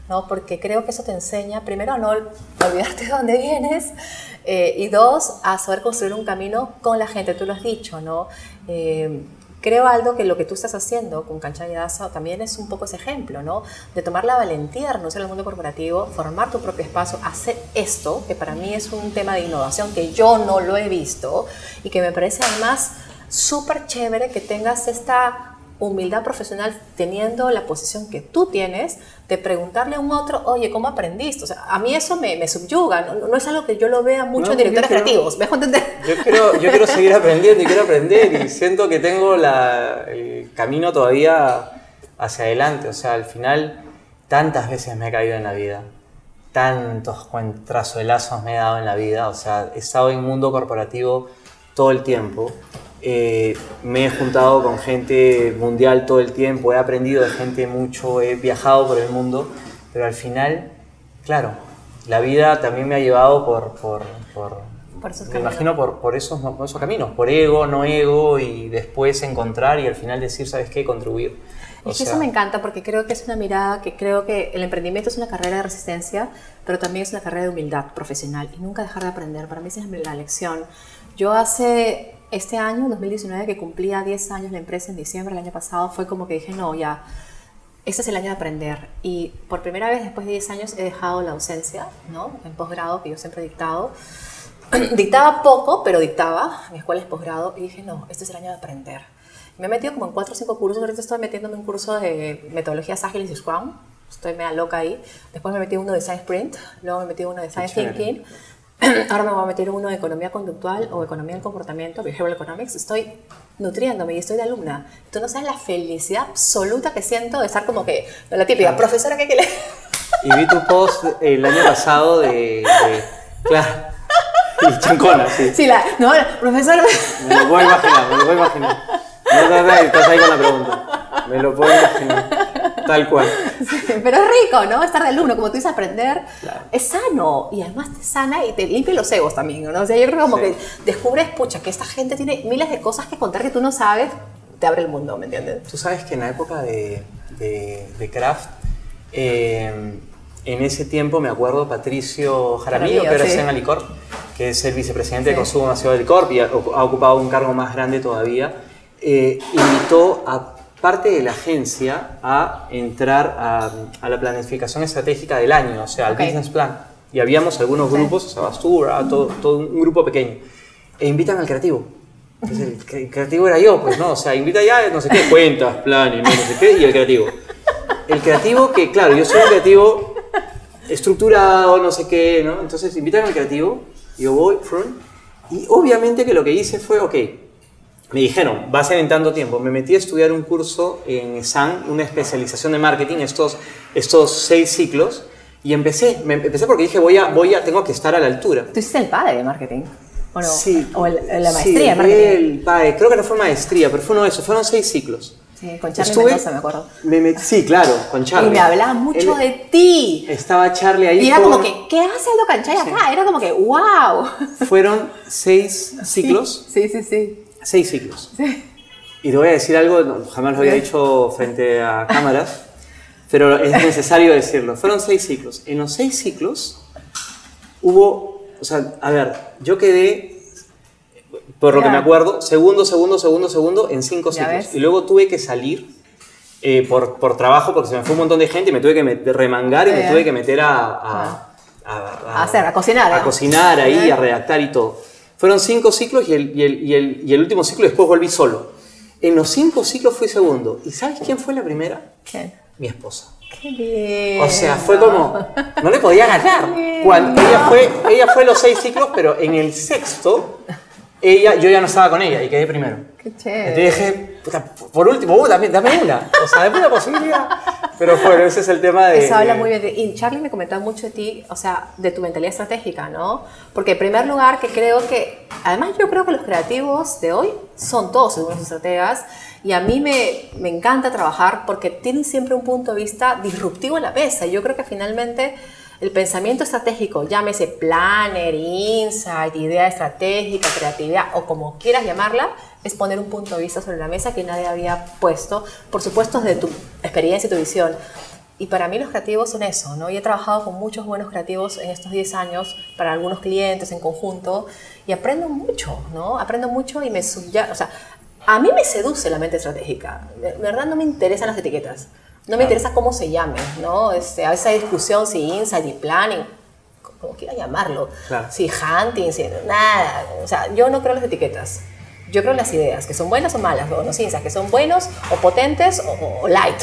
¿No? Porque creo que eso te enseña, primero, a no olvidarte de dónde vienes, eh, y dos, a saber construir un camino con la gente, tú lo has dicho, ¿no? Eh, Creo, Aldo, que lo que tú estás haciendo con Cancha y Daza también es un poco ese ejemplo, ¿no? De tomar la valentía de renunciar al mundo corporativo, formar tu propio espacio, hacer esto, que para mí es un tema de innovación que yo no lo he visto y que me parece además súper chévere que tengas esta humildad profesional teniendo la posición que tú tienes de preguntarle a un otro, oye, ¿cómo aprendiste? O sea, a mí eso me, me subyuga, no, no, es algo que yo lo vea mucho en directores creativos, ¿me dejo entender? Yo quiero, yo quiero seguir aprendiendo y quiero aprender y siento que tengo la, el camino todavía hacia adelante, o sea, al final tantas veces me he caído en la vida, tantos trazuelazos me he dado en la vida, o sea, he estado en un mundo corporativo todo el tiempo eh, me he juntado con gente mundial todo el tiempo, he aprendido de gente mucho, he viajado por el mundo, pero al final, claro, la vida también me ha llevado por, por, por me imagino por, por, esos, por esos caminos, por ego, no ego, y después encontrar y al final decir, ¿sabes qué? Contribuir. Es que eso me encanta porque creo que es una mirada que creo que el emprendimiento es una carrera de resistencia, pero también es una carrera de humildad profesional y nunca dejar de aprender. Para mí esa es la lección. Yo hace este año, 2019, que cumplía 10 años la empresa en diciembre del año pasado, fue como que dije, no, ya, este es el año de aprender. Y por primera vez después de 10 años he dejado la ausencia, ¿no? En posgrado, que yo siempre he dictado. dictaba poco, pero dictaba. Mi escuela es posgrado. Y dije, no, este es el año de aprender. Me he metido como en 4 o 5 cursos. Ahorita estoy metiéndome en un curso de metodologías ágiles y Scrum. Estoy media loca ahí. Después me metí uno de Science Sprint. Luego me metí uno de Science Thinking. ahora me voy a meter uno de economía conductual o economía del comportamiento, behavioral economics, estoy nutriéndome y estoy de alumna. Tú no sabes la felicidad absoluta que siento de estar como que, la típica, profesora que, que le... Y vi tu post el año pasado de, claro, y chancona, sí. Sí, la, no, profesora... Me lo puedo imaginar, me lo puedo imaginar. No, no, no, estás ahí con la pregunta. Me lo puedo imaginar. Tal cual. pero es rico, ¿no? Estar de alumno, como tú dices, aprender es sano y además te sana y te limpia los egos también, ¿no? O sea, yo creo como que descubres, pucha, que esta gente tiene miles de cosas que contar que tú no sabes, te abre el mundo, ¿me entiendes? Tú sabes que en la época de, de, Craft, eh, en ese tiempo me acuerdo Patricio Jaramillo, que ahora está en que es el vicepresidente de consumo masivo de Alicor y ha, ocupado un cargo más grande todavía, eh, invitó a parte de la agencia a entrar a, la planificación estratégica del año, o sea, al business plan. Y habíamos algunos grupos, o sea, Bastura, todo, todo un grupo pequeño. E invitan al creativo. Entonces, el creativo era yo, pues, ¿no? O sea, invita ya, no sé qué, cuentas, planes, no, sé qué, y el creativo. El creativo que, claro, yo soy un creativo estructurado, no sé qué, ¿no? Entonces, invitan al creativo, yo voy, front, y obviamente que lo que hice fue, ok, me dijeron, vas a en tanto tiempo. Me metí a estudiar un curso en SAN, una especialización de marketing, estos, estos seis ciclos, y empecé, me, empecé porque dije, voy a, voy a, tengo que estar a la altura. ¿Tú hiciste el padre de marketing? ¿O Sí. ¿O la maestría sí, de marketing? el padre, creo que no fue maestría, pero fue uno de esos, fueron seis ciclos. Sí, con Charlie Estuve, Mendoza, me acuerdo. sí, claro, con Charlie. Y me hablaba mucho de ti. Estaba Charlie ahí. Y era como que, ¿qué hace Aldo Canchay acá? Era como que, wow. Fueron seis ciclos. Sí, sí, sí. Seis ciclos. Sí. Y te voy a decir algo, jamás lo había dicho frente a cámaras, pero es necesario decirlo. Fueron seis ciclos. En los seis ciclos hubo, o sea, a ver, yo quedé, por lo que me acuerdo, segundo, segundo, segundo, segundo en cinco ciclos. Y luego tuve que salir eh, por, por, trabajo porque se me fue un montón de gente y me tuve que remangar y me tuve que meter a, a, a, hacer, a cocinar. A cocinar ahí, a redactar y todo. Fueron cinco ciclos y el, y el, y el, y el último ciclo después volví solo. En los cinco ciclos fui segundo. ¿Y sabes quién fue la primera? ¿Quién? Mi esposa. Qué bien. O sea, fue como. No le podía ganar. Cuando ella fue, ella fue los seis ciclos, pero en el sexto, ella, yo ya no estaba con ella y quedé primero. Qué chévere. Entonces dije, por último, uh, dame, dame, una. O sea, dame una posibilidad. Pero bueno, ese es el tema de... Eso habla muy bien. De, y Charlie me comentaba mucho de ti, o sea, de tu mentalidad estratégica, ¿no? Porque en primer lugar, que creo que... Además, yo creo que los creativos de hoy son todos unos estrategas. Y a mí me, me encanta trabajar porque tienen siempre un punto de vista disruptivo en la mesa. Y yo creo que finalmente el pensamiento estratégico, llámese planner, insight, idea estratégica, creatividad o como quieras llamarla, es poner un punto de vista sobre la mesa que nadie había puesto, por supuesto desde tu experiencia y tu visión. Y para mí los creativos son eso, ¿no? Y he trabajado con muchos buenos creativos en estos 10 años, para algunos clientes en conjunto, y aprendo mucho, ¿no? Aprendo mucho y me subya, o sea, a mí me seduce la mente estratégica. De verdad no me interesan las etiquetas. No me interesa cómo se llame, ¿no? Este, a veces hay discusión si insight y planning, como quiera llamarlo. Si hunting, si nada. O sea, yo no creo en las etiquetas. Yo creo en las ideas, que son buenas o malas, o no ciencias, que son buenos o potentes o, o light.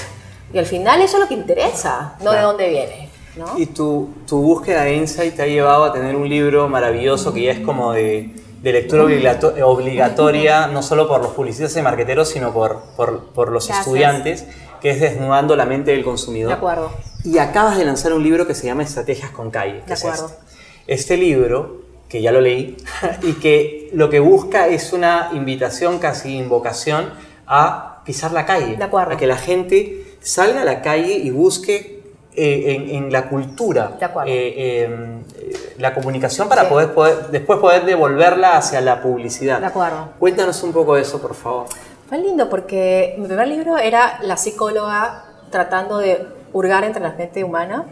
Y al final eso es lo que interesa, no de dónde viene. ¿no? Y tu, tu búsqueda de insight te ha llevado a tener un libro maravilloso que ya es como de, de lectura obligato- obligatoria, no solo por los publicistas y marqueteros, sino por, por, por los Gracias. estudiantes, que es Desnudando la mente del consumidor. De acuerdo. Y acabas de lanzar un libro que se llama Estrategias con Calle. que De es acuerdo. este. Este libro, que ya lo leí, y que lo que busca es una invitación, casi invocación, a pisar la calle. De acuerdo. A que la gente salga a la calle y busque eh, en, en la cultura De acuerdo. eh, eh, eh, la comunicación para Sí. poder, poder- después poder devolverla hacia la publicidad. De acuerdo. Cuéntanos un poco de eso, por favor. Fue lindo porque mi primer libro era la psicóloga tratando de hurgar entre la mente humana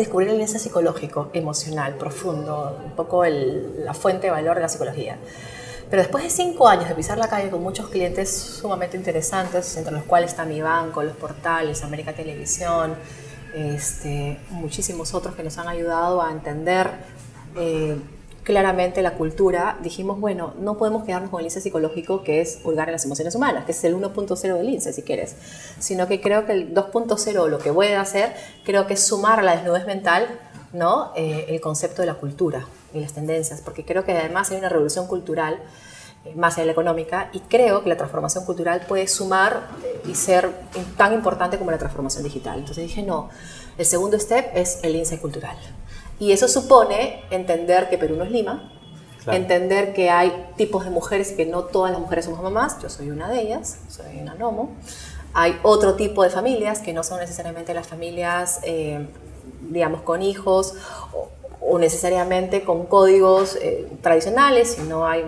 descubrir el lenguaje psicológico, emocional, profundo, un poco la fuente de valor de la psicología. Pero después de cinco años de pisar la calle con muchos clientes sumamente interesantes, entre los cuales está mi banco, los portales, América Televisión, este, muchísimos otros que nos han ayudado a entender eh, claramente la cultura, dijimos, bueno, no podemos quedarnos con el INSE psicológico, que es hurgar en las emociones humanas, que es el 1.0 del INSE, si quieres, sino que creo que el 2.0 lo que puede hacer, creo que es sumar a la desnudez mental ¿no? Eh, el concepto de la cultura y las tendencias, porque creo que además hay una revolución cultural eh, más allá de la económica, y creo que la transformación cultural puede sumar eh, y ser tan importante como la transformación digital. Entonces dije, no, el segundo step es el insight cultural. Y eso supone entender que Perú no es Lima, Claro. entender que hay tipos de mujeres que no todas las mujeres somos mamás, yo soy una de ellas, soy una nomo. Hay otro tipo de familias que no son necesariamente las familias, eh, digamos, con hijos o, o necesariamente con códigos eh, tradicionales, sino hay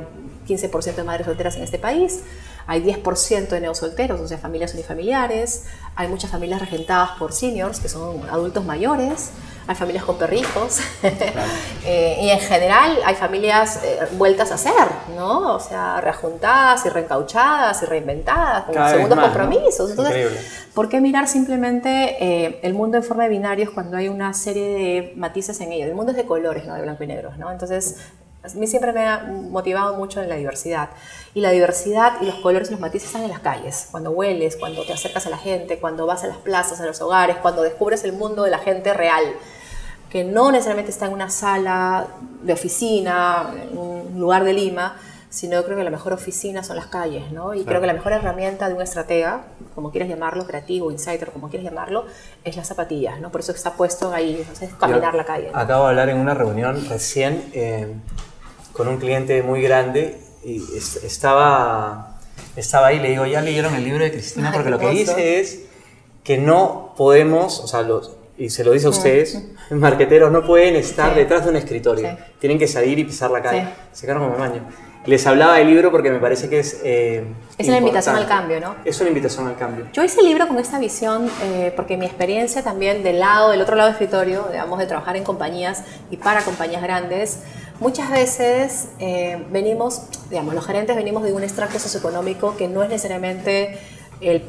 15% de madres solteras en este país, hay 10% de neosolteros, o sea, familias unifamiliares, hay muchas familias regentadas por seniors, que son adultos mayores, hay familias con perrijos, eh, y en general hay familias eh, vueltas a ser, ¿no? O sea, reajuntadas y reencauchadas y reinventadas, con Cada segundos más, ¿no? compromisos. Entonces, Increíble. ¿por qué mirar simplemente eh, el mundo en forma de binarios cuando hay una serie de matices en ello? El mundo es de colores, no de blanco y negro, ¿no? Entonces, a mí siempre me ha motivado mucho en la diversidad. Y la diversidad y los colores y los matices están en las calles, cuando hueles, cuando te acercas a la gente, cuando vas a las plazas, a los hogares, cuando descubres el mundo de la gente real, que no necesariamente está en una sala de oficina, en un lugar de Lima, sino creo que la mejor oficina son las calles, ¿no? Y creo que la mejor herramienta de un estratega, como quieras llamarlo, creativo, insider, como quieras llamarlo, es las zapatillas, ¿no? Por eso está puesto ahí, entonces, caminar Yo la calle. ¿no? Acabo de hablar en una reunión recién eh, con un cliente muy grande y es- estaba, estaba ahí, le digo, ya leyeron el libro de Cristina Ay, porque qué lo que dice es que no podemos, o sea, los, y se lo dice a ustedes, marqueteros no pueden estar Sí. detrás de un escritorio, Sí. tienen que salir y pisar la calle. Se quedaron como el baño. Les hablaba del libro porque me parece que es... eh, Es una invitación al cambio, ¿no? Es una invitación al cambio. Yo hice el libro con esta visión eh, porque mi experiencia también del lado, del otro lado del escritorio, digamos, de trabajar en compañías y para compañías grandes, muchas veces eh, venimos, digamos, los gerentes venimos de un extracto socioeconómico que no es necesariamente el,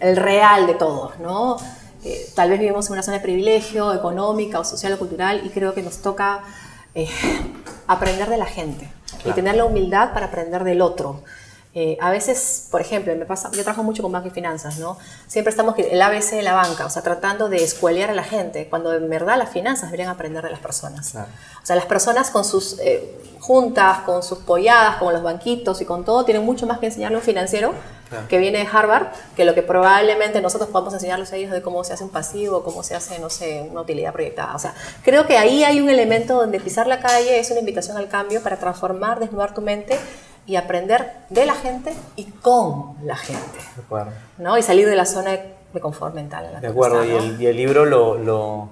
el real de todos, ¿no? Eh, tal vez vivimos en una zona de privilegio económica o social o cultural y creo que nos toca eh, aprender de la gente y Claro. tener la humildad para aprender del otro. Eh, a veces, por ejemplo, me pasa, yo trabajo mucho con banca y finanzas, ¿no? Siempre estamos el ABC de la banca, o sea, tratando de escuelear a la gente, cuando en verdad las finanzas deberían aprender de las personas. Claro. O sea, las personas con sus eh, juntas, con sus polladas, con los banquitos y con todo, tienen mucho más que enseñarle a un financiero Que viene de Harvard que lo que probablemente nosotros podamos enseñarles a ellos de cómo se hace un pasivo, cómo se hace, no sé, una utilidad proyectada. O sea, creo que ahí hay un elemento donde pisar la calle es una invitación al cambio para transformar, desnudar tu mente y aprender de la gente y con la gente, De acuerdo. ¿no? Y salir de la zona de confort mental. en la De acuerdo, está, y, el, y el libro lo, lo,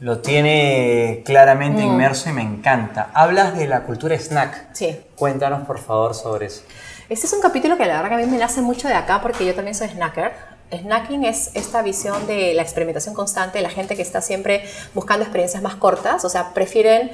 lo tiene claramente Mm. inmerso y me encanta. Hablas de la cultura snack. Sí. Cuéntanos, por favor, sobre eso. Este es un capítulo que la verdad que a mí me nace mucho de acá porque yo también soy snacker. Snacking es esta visión de la experimentación constante de la gente que está siempre buscando experiencias más cortas, o sea, prefieren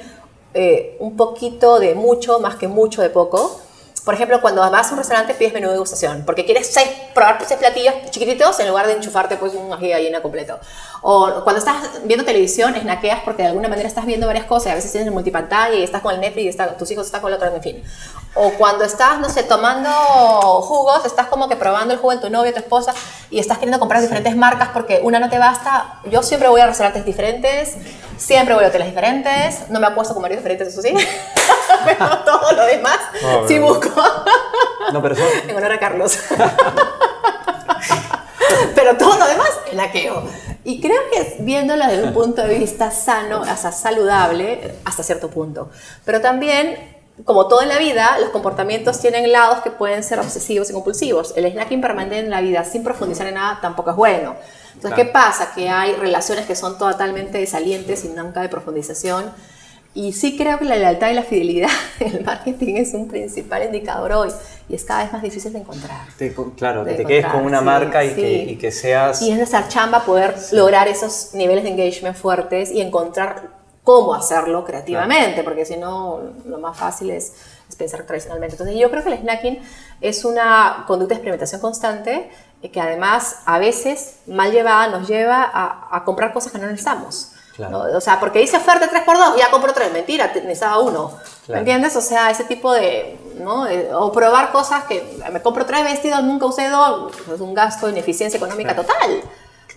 eh, un poquito de mucho más que mucho de poco. Por ejemplo, cuando vas a un restaurante pides menú de degustación, porque quieres seis, probar seis platillos chiquititos en lugar de enchufarte pues un ají gallina completo. O cuando estás viendo televisión, snackeas porque de alguna manera estás viendo varias cosas, a veces tienes el multipantalla y estás con el Netflix y está, tus hijos están con el otro, en fin. O cuando estás, no sé, tomando jugos, estás como que probando el jugo de tu novio, tu esposa, y estás queriendo comprar diferentes marcas porque una no te basta. Yo siempre voy a restaurantes diferentes, siempre voy a hoteles diferentes, no me apuesto con maridos diferentes, eso sí, pero todo lo demás sí busco. No, pero En honor a Carlos. pero todo lo demás, laqueo. Y creo que viéndolo desde un punto de vista sano, hasta saludable, hasta cierto punto. Pero también como todo en la vida, los comportamientos tienen lados que pueden ser obsesivos y compulsivos. El snacking permanente en la vida sin profundizar en nada tampoco es bueno. Entonces, ¿qué pasa? Que hay relaciones que son totalmente desalientes sin nunca de profundización. Y sí creo que la lealtad y la fidelidad en el marketing es un principal indicador hoy y es cada vez más difícil de encontrar. claro, que te quedes con una marca y, que, y, que, seas... Y es nuestra chamba poder lograr esos niveles de engagement fuertes y encontrar cómo hacerlo creativamente, porque si no, lo más fácil es, pensar tradicionalmente. Entonces, yo creo que el snacking es una conducta de experimentación constante eh, que además a veces mal llevada nos lleva a, comprar cosas que no necesitamos. O sea, porque dice oferta 3x2, ya compro 3, mentira, necesitaba uno. ¿Me entiendes? O sea, ese tipo de, ¿no? O probar cosas que me compro tres vestidos, nunca usé dos, es un gasto ineficiencia económica total.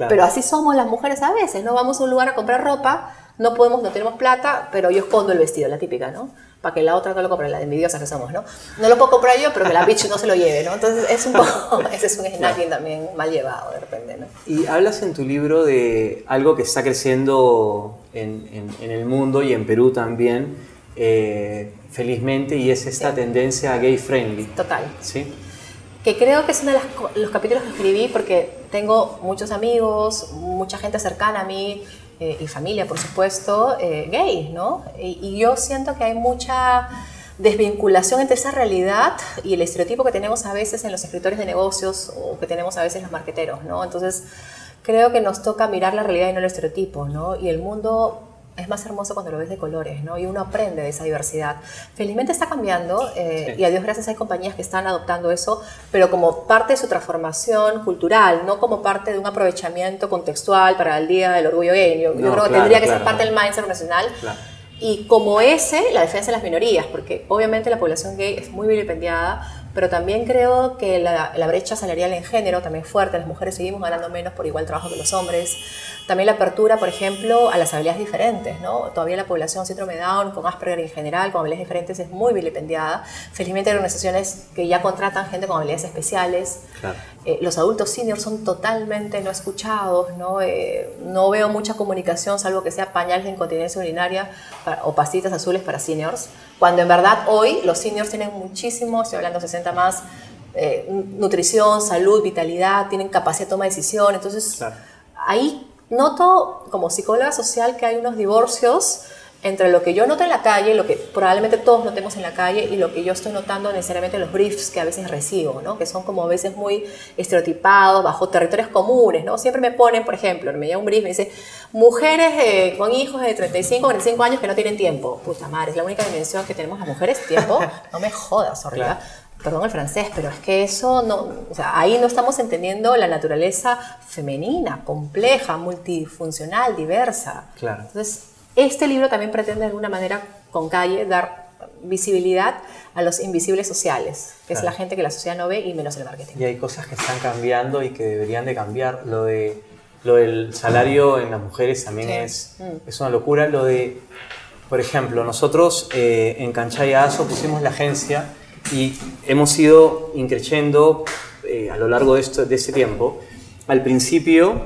Pero así somos las mujeres a veces, ¿no? Vamos a un lugar a comprar ropa no podemos, no tenemos plata, pero yo escondo el vestido, la típica, ¿no? Para que la otra no lo compre, la de envidiosas que somos, ¿no? No lo puedo comprar yo, pero que la bitch no se lo lleve, ¿no? Entonces es un poco, ese es un snacking también mal llevado de repente, ¿no? Y hablas en tu libro de algo que está creciendo en, en, el mundo y en Perú también, eh, felizmente, y es esta tendencia gay friendly. Total. Sí que creo que es uno de los capítulos que escribí porque tengo muchos amigos, mucha gente cercana a mí, eh, y familia, por supuesto, eh, gay, ¿no? Y, yo siento que hay mucha desvinculación entre esa realidad y el estereotipo que tenemos a veces en los escritores de negocios o que tenemos a veces los marqueteros, ¿no? Entonces, creo que nos toca mirar la realidad y no el estereotipo, ¿no? Y el mundo es más hermoso cuando lo ves de colores, ¿no? Y uno aprende de esa diversidad. Felizmente está cambiando eh, y a Dios gracias hay compañías que están adoptando eso, pero como parte de su transformación cultural, no como parte de un aprovechamiento contextual para el Día del Orgullo Gay. Yo, creo que tendría que ser parte del mindset nacional. Y como ese, la defensa de las minorías, porque obviamente la población gay es muy vilipendiada, pero también creo que la, la, brecha salarial en género también es fuerte, las mujeres seguimos ganando menos por igual trabajo que los hombres. También la apertura, por ejemplo, a las habilidades diferentes, ¿no? Todavía la población síndrome Down, con Asperger en general, con habilidades diferentes, es muy vilipendiada. Felizmente hay organizaciones que ya contratan gente con habilidades especiales. Eh, los adultos seniors son totalmente no escuchados, ¿no? Eh, no veo mucha comunicación, salvo que sea pañales de incontinencia urinaria o pastillas azules para seniors, cuando en verdad hoy los seniors tienen muchísimo, estoy hablando 60 más, eh, nutrición, salud, vitalidad, tienen capacidad de toma de decisión, entonces ahí noto como psicóloga social que hay unos divorcios entre lo que yo noto en la calle, lo que probablemente todos notemos en la calle y lo que yo estoy notando necesariamente en los briefs que a veces recibo, ¿no? que son como a veces muy estereotipados, bajo territorios comunes. ¿no? Siempre me ponen, por ejemplo, me llega un brief y me dice, mujeres eh, con hijos de 35, 45 años que no tienen tiempo. Puta madre, es la única dimensión que tenemos las mujeres, tiempo. No me jodas, horrible perdón el francés, pero es que eso no, o sea, ahí no estamos entendiendo la naturaleza femenina, compleja, multifuncional, diversa. Claro. Entonces, este libro también pretende de alguna manera con calle dar visibilidad a los invisibles sociales, que es la gente que la sociedad no ve y menos el marketing. Y hay cosas que están cambiando y que deberían de cambiar. Lo de lo del salario en las mujeres también es, mm. es una locura. Lo de, por ejemplo, nosotros eh, en Canchaya Aso pusimos la agencia y hemos ido increciendo eh, a lo largo de, esto, de ese tiempo. Al principio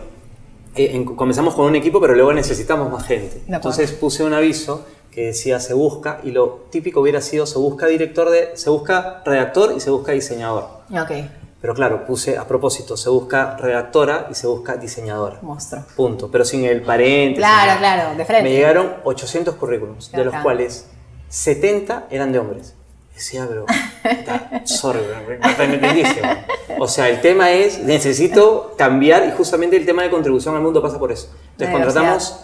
eh, comenzamos con un equipo, pero luego necesitamos más gente. Entonces puse un aviso que decía se busca y lo típico hubiera sido se busca director de, se busca redactor y se busca diseñador. Okay. Pero claro, puse a propósito, se busca redactora y se busca diseñadora. Monstruo. Punto. Pero sin el paréntesis. Claro, claro, de frente. Me llegaron 800 currículums, de los cuales 70 eran de hombres. Decía, pero, sorry, me entendiste. O sea, el tema es, necesito cambiar y justamente el tema de contribución al mundo pasa por eso. Entonces contratamos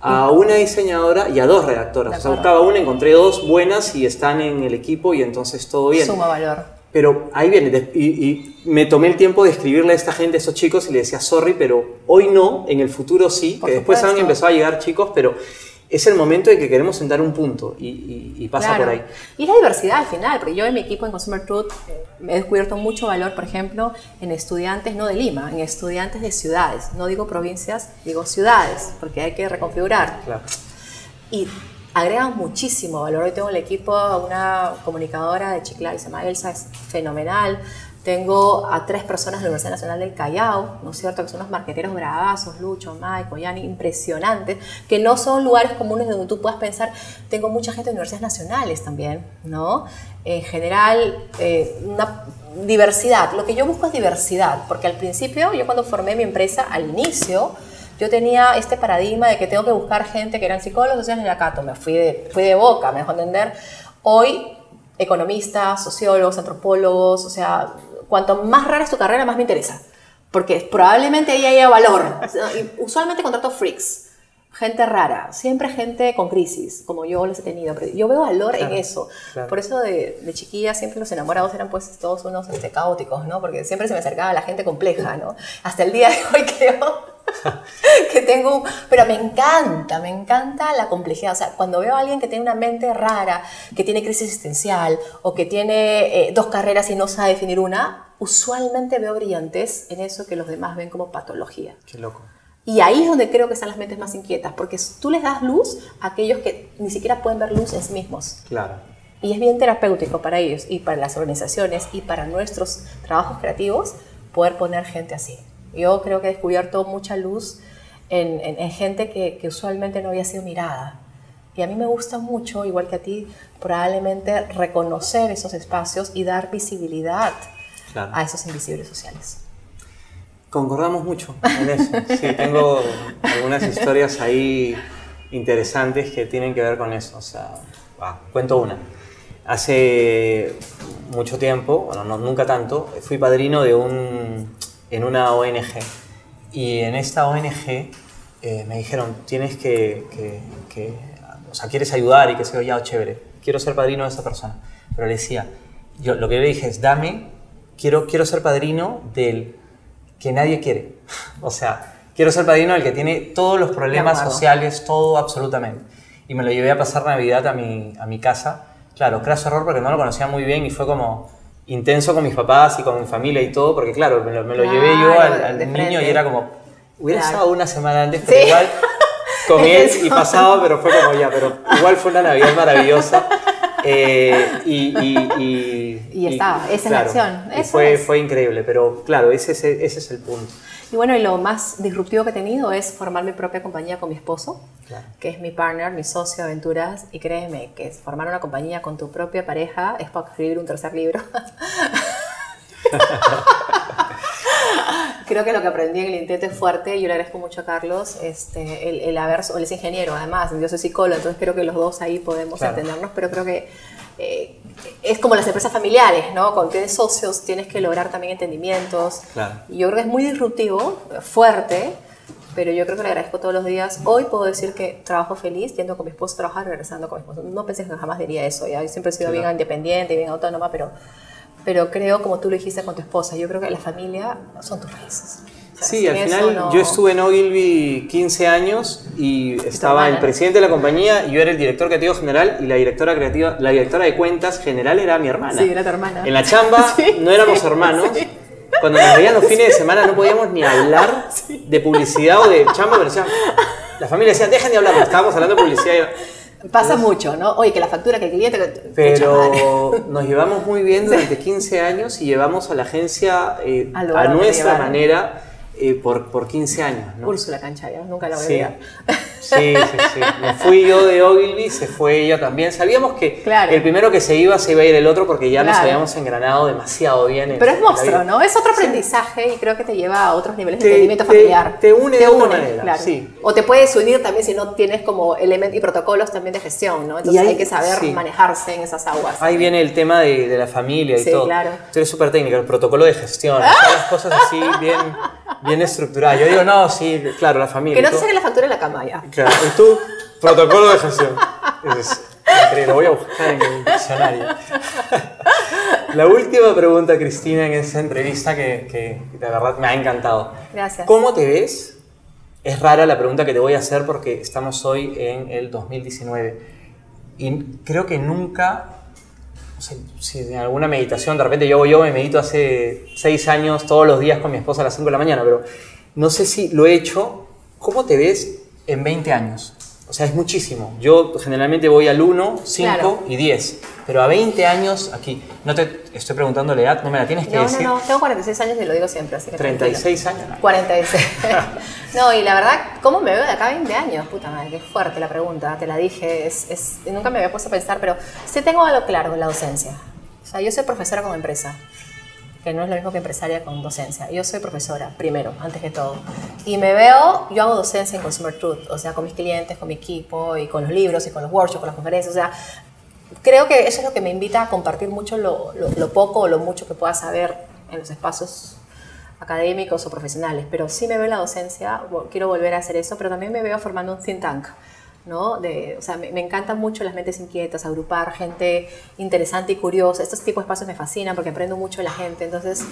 a una diseñadora y a dos redactoras. O sea, buscaba una, encontré dos buenas y están en el equipo y entonces todo bien. Suma valor. Pero ahí viene, y, y, me tomé el tiempo de escribirle a esta gente, a estos chicos, y le decía, sorry, pero hoy no, en el futuro sí, que después han empezado a llegar chicos, pero es el momento en que queremos sentar un punto y, pasa por ahí. Y la diversidad al final, porque yo en mi equipo en Consumer Truth eh, he descubierto mucho valor, por ejemplo, en estudiantes no de Lima, en estudiantes de ciudades. No digo provincias, digo ciudades, porque hay que reconfigurar. Claro. Y agregan muchísimo valor. Hoy tengo el equipo, una comunicadora de Chiclayo, se llama Elsa, es fenomenal. Tengo a tres personas de la Universidad Nacional del Callao, ¿no es cierto? Que son unos marqueteros bravazos, Lucho, Mike, Oyani, impresionantes, que no son lugares comunes donde tú puedas pensar. Tengo mucha gente de universidades nacionales también, ¿no? En general, eh, una diversidad. Lo que yo busco es diversidad, porque al principio, yo cuando formé mi empresa, al inicio, yo tenía este paradigma de que tengo que buscar gente que eran psicólogos sociales en la Cato, me fui de, fui de boca, me dejó entender. Hoy, economistas, sociólogos, antropólogos, o sea, cuanto más rara es tu carrera, más me interesa. Porque probablemente ahí haya valor. Usualmente contrato freaks, gente rara, siempre gente con crisis, como yo les he tenido. Pero yo veo valor en eso. Por eso de, de, chiquilla siempre los enamorados eran pues todos unos este, caóticos, ¿no? Porque siempre se me acercaba la gente compleja, ¿no? Hasta el día de hoy creo que tengo, pero me encanta, me encanta la complejidad. O sea, cuando veo a alguien que tiene una mente rara, que tiene crisis existencial o que tiene eh, dos carreras y no sabe definir una, usualmente veo brillantes en eso que los demás ven como patología. Qué loco. Y ahí es donde creo que están las mentes más inquietas, porque tú les das luz a aquellos que ni siquiera pueden ver luz en sí mismos. Claro. Y es bien terapéutico para ellos y para las organizaciones y para nuestros trabajos creativos poder poner gente así. Yo creo que he descubierto mucha luz en, gente que, usualmente no había sido mirada. Y a mí me gusta mucho, igual que a ti, probablemente reconocer esos espacios y dar visibilidad a esos invisibles sociales. Concordamos mucho en eso. Sí, tengo algunas historias ahí interesantes que tienen que ver con eso. O sea, cuento una. Hace mucho tiempo, bueno, no, nunca tanto, fui padrino de un en una ONG. Y en esta ONG eh, me dijeron, tienes que, que, o sea, quieres ayudar y que se ya, chévere, quiero ser padrino de esa persona. Pero le decía, yo lo que le dije es, dame, quiero, quiero ser padrino del que nadie quiere. o sea, quiero ser padrino del que tiene todos los problemas sociales, todo absolutamente. Y me lo llevé a pasar Navidad a mi, a mi casa. Claro, craso error porque no lo conocía muy bien y fue como, intenso con mis papás y con mi familia y todo, porque claro, me lo, llevé yo al, niño y era como, hubiera estado una semana antes, pero igual él y pasado, pero fue como ya, pero igual fue una Navidad maravillosa. Eh, y, y, y, estaba, esa es la acción. fue, fue increíble, pero claro, ese, ese, ese es el punto. Y bueno, y lo más disruptivo que he tenido es formar mi propia compañía con mi esposo, que es mi partner, mi socio de aventuras. Y créeme que formar una compañía con tu propia pareja es para escribir un tercer libro. Creo que lo que aprendí en el intento es fuerte. Yo le agradezco mucho a Carlos este, el, el haber, él es ingeniero además, yo soy psicólogo, entonces creo que los dos ahí podemos entendernos, pero creo que eh, es como las empresas familiares, ¿no? Cuando tienes socios tienes que lograr también entendimientos. Y yo creo que es muy disruptivo, fuerte, pero yo creo que le agradezco todos los días. Hoy puedo decir que trabajo feliz yendo con mi esposo a trabajar, regresando con mi esposo. No pensé que jamás diría eso, ¿ya? yo siempre he sido bien independiente y bien autónoma, pero, pero creo, como tú lo dijiste con tu esposa, yo creo que la familia son tus raíces. Sí, al final yo estuve en Ogilvy 15 años y estaba el presidente de la compañía y yo era el director creativo general y la directora creativa, la directora de cuentas general era mi hermana. Sí, era tu hermana. En la chamba no éramos hermanos. Cuando nos veían los fines de semana no podíamos ni hablar de publicidad o de chamba, pero decían, la familia decía, dejen de hablar, estábamos hablando de publicidad. Pasa mucho, ¿no? Oye, que la factura, que el cliente... Pero nos llevamos muy bien durante 15 años y llevamos a la agencia eh, a nuestra manera eh, por, por 15 años. ¿no? Úrsula Canchaya, nunca la voy sí. a Sí, sí, sí. Me fui yo de Ogilvy, se fue ella también. Sabíamos que el primero que se iba se iba a ir el otro porque ya nos habíamos engranado demasiado bien. Pero es monstruo, ¿no? Es otro aprendizaje y creo que te lleva a otros niveles de entendimiento familiar. Te une de una manera, claro. sí. O te puedes unir también si no tienes como elementos y protocolos también de gestión, ¿no? Entonces hay, que saber manejarse en esas aguas. Ahí viene el tema de, la familia y todo. claro. Tú eres súper técnica, el protocolo de gestión, las cosas así bien bien estructurada. Yo digo, no, sí, claro, la familia. Que no te saquen la factura en la cama ya. Claro, y tú, protocolo de gestión. Es lo voy a buscar en el diccionario. La última pregunta, Cristina, en esta entrevista que, que de verdad me ha encantado. Gracias. ¿Cómo te ves? Es rara la pregunta que te voy a hacer porque estamos hoy en el 2019 y creo que nunca, sé, si en alguna meditación, de repente yo, yo me medito hace seis años todos los días con mi esposa a las 5 de la mañana, pero no sé si lo he hecho. ¿Cómo te ves en 20 años? O sea, es muchísimo. Yo generalmente voy al 1, 5 Claro. y 10, pero a 20 años aquí, no te estoy preguntando la edad, no me la tienes que No, no, decir. no, tengo 46 años y lo digo siempre, así que tranquilo. 36 años. ¿no? 46. no, y la verdad, ¿cómo me veo de acá a 20 años? Puta madre, qué fuerte la pregunta, te la dije, es, es- nunca me había puesto a pensar, pero sí tengo algo claro en la docencia. O sea, yo soy profesora como empresa, que no es lo mismo que empresaria con docencia. Yo soy profesora, primero, antes que todo. Y me veo, yo hago docencia en Consumer Truth, o sea, con mis clientes, con mi equipo, y con los libros, y con los workshops, con las conferencias, o sea, creo que eso es lo que me invita a compartir mucho lo, lo- lo poco o lo mucho que pueda saber en los espacios académicos o profesionales, pero sí me veo en la docencia, quiero volver a hacer eso, pero también me veo formando un think tank, ¿no? De, o sea, me, me encantan mucho las mentes inquietas, agrupar gente interesante y curiosa, estos tipos de espacios me fascinan porque aprendo mucho de la gente, entonces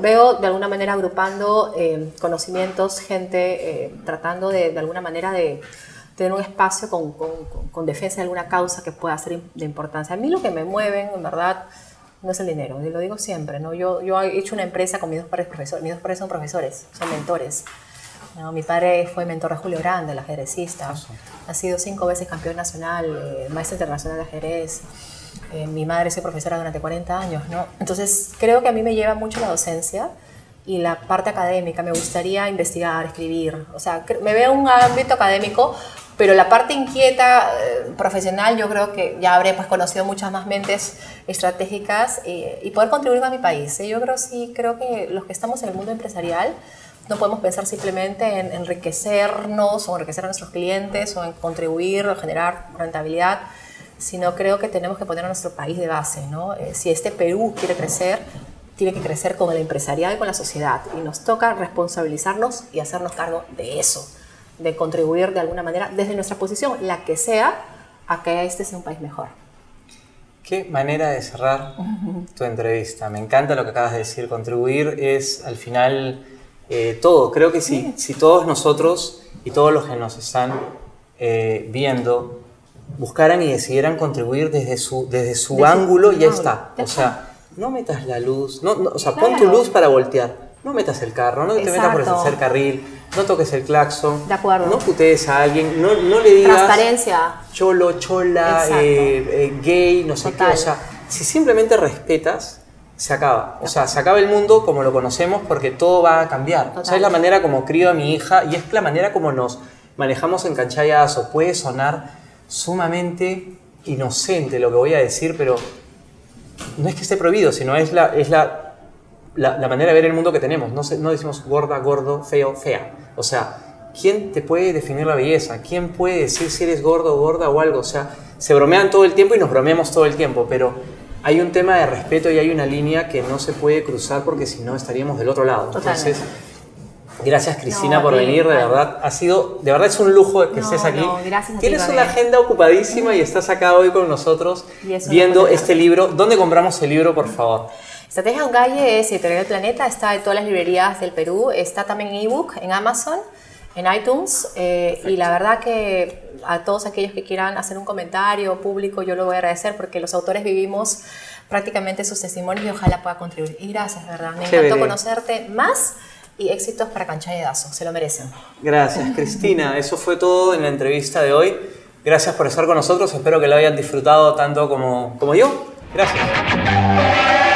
veo de alguna manera agrupando eh, conocimientos, gente, eh, tratando de, de alguna manera de tener un espacio con, con, con- defensa de alguna causa que pueda ser de importancia. A mí lo que me mueven, en verdad, no es el dinero, y lo digo siempre, ¿no? Yo, yo he hecho una empresa con mis dos padres profesores, mis dos padres son profesores, son mentores. ¿No? Mi padre fue mentor de Julio Grande, el ajedrecista, ha sido cinco veces campeón nacional, eh, maestro internacional de ajedrez. Eh, mi madre es profesora durante 40 años, ¿no? Entonces, creo que a mí me lleva mucho la docencia y la parte académica. Me gustaría investigar, escribir. O sea, me veo en un ámbito académico, pero la parte inquieta, eh, profesional, yo creo que ya habré pues, conocido muchas más mentes estratégicas eh, y poder contribuir a mi país. ¿eh? Yo creo sí, creo que los que estamos en el mundo empresarial no podemos pensar simplemente en enriquecernos o enriquecer a nuestros clientes o en contribuir o generar rentabilidad, sino creo que tenemos que poner a nuestro país de base. ¿no? Eh, si este Perú quiere crecer, tiene que crecer con el empresariado y con la sociedad. Y nos toca responsabilizarnos y hacernos cargo de eso, de contribuir de alguna manera desde nuestra posición, la que sea, a que este sea un país mejor. Qué manera de cerrar tu entrevista. Me encanta lo que acabas de decir. Contribuir es al final eh, todo. Creo que si, si todos nosotros y todos los que nos están eh, viendo buscaran y decidieran contribuir desde su, desde su Desde ángulo, su ya está. ya O sea, no metas la luz, no, no, o sea, pon tu luz para voltear. No metas el carro, no te metas por el tercer carril, no toques el claxon, De acuerdo. no putees a alguien, no, no le digas Transparencia. cholo, chola, eh, eh, gay, no sé Total. qué. O sea, si simplemente respetas, se acaba. O sea, se acaba el mundo como lo conocemos porque todo va a cambiar. O sea, Total. es la manera como crío a mi hija y es la manera como nos manejamos en canchayazo. Puede sonar sumamente inocente lo que voy a decir, pero no es que esté prohibido, sino es la, es la, la, la manera de ver el mundo que tenemos. No, se- no decimos gorda, gordo, feo, fea. O sea, ¿quién te puede definir la belleza? ¿Quién puede decir si eres gordo o gorda o algo? O sea, se bromean todo el tiempo y nos bromeamos todo el tiempo, pero hay un tema de respeto y hay una línea que no se puede cruzar porque si no estaríamos del otro lado. Totalmente. Entonces, gracias Cristina No, por venir, de verdad. Ha sido, de verdad es un lujo que No, estés aquí. no, gracias a ti, Tienes una agenda ocupadísima y estás acá hoy con nosotros viendo este libro. ¿Dónde compramos el libro, por favor? Estrategia de un Galle es Editorial del Planeta, está en todas las librerías del Perú, está también en ebook, en Amazon, en iTunes, eh, y la verdad que a todos aquellos que quieran hacer un comentario público, yo lo voy a agradecer porque los autores vivimos prácticamente sus testimonios y ojalá pueda contribuir. Y gracias, de verdad, me Chévere. encantó conocerte más y éxitos para Cancha de Dazo, se lo merecen. Gracias, Cristina. Eso fue todo en la entrevista de hoy. Gracias por estar con nosotros. Espero que lo hayan disfrutado tanto como, como yo. Gracias.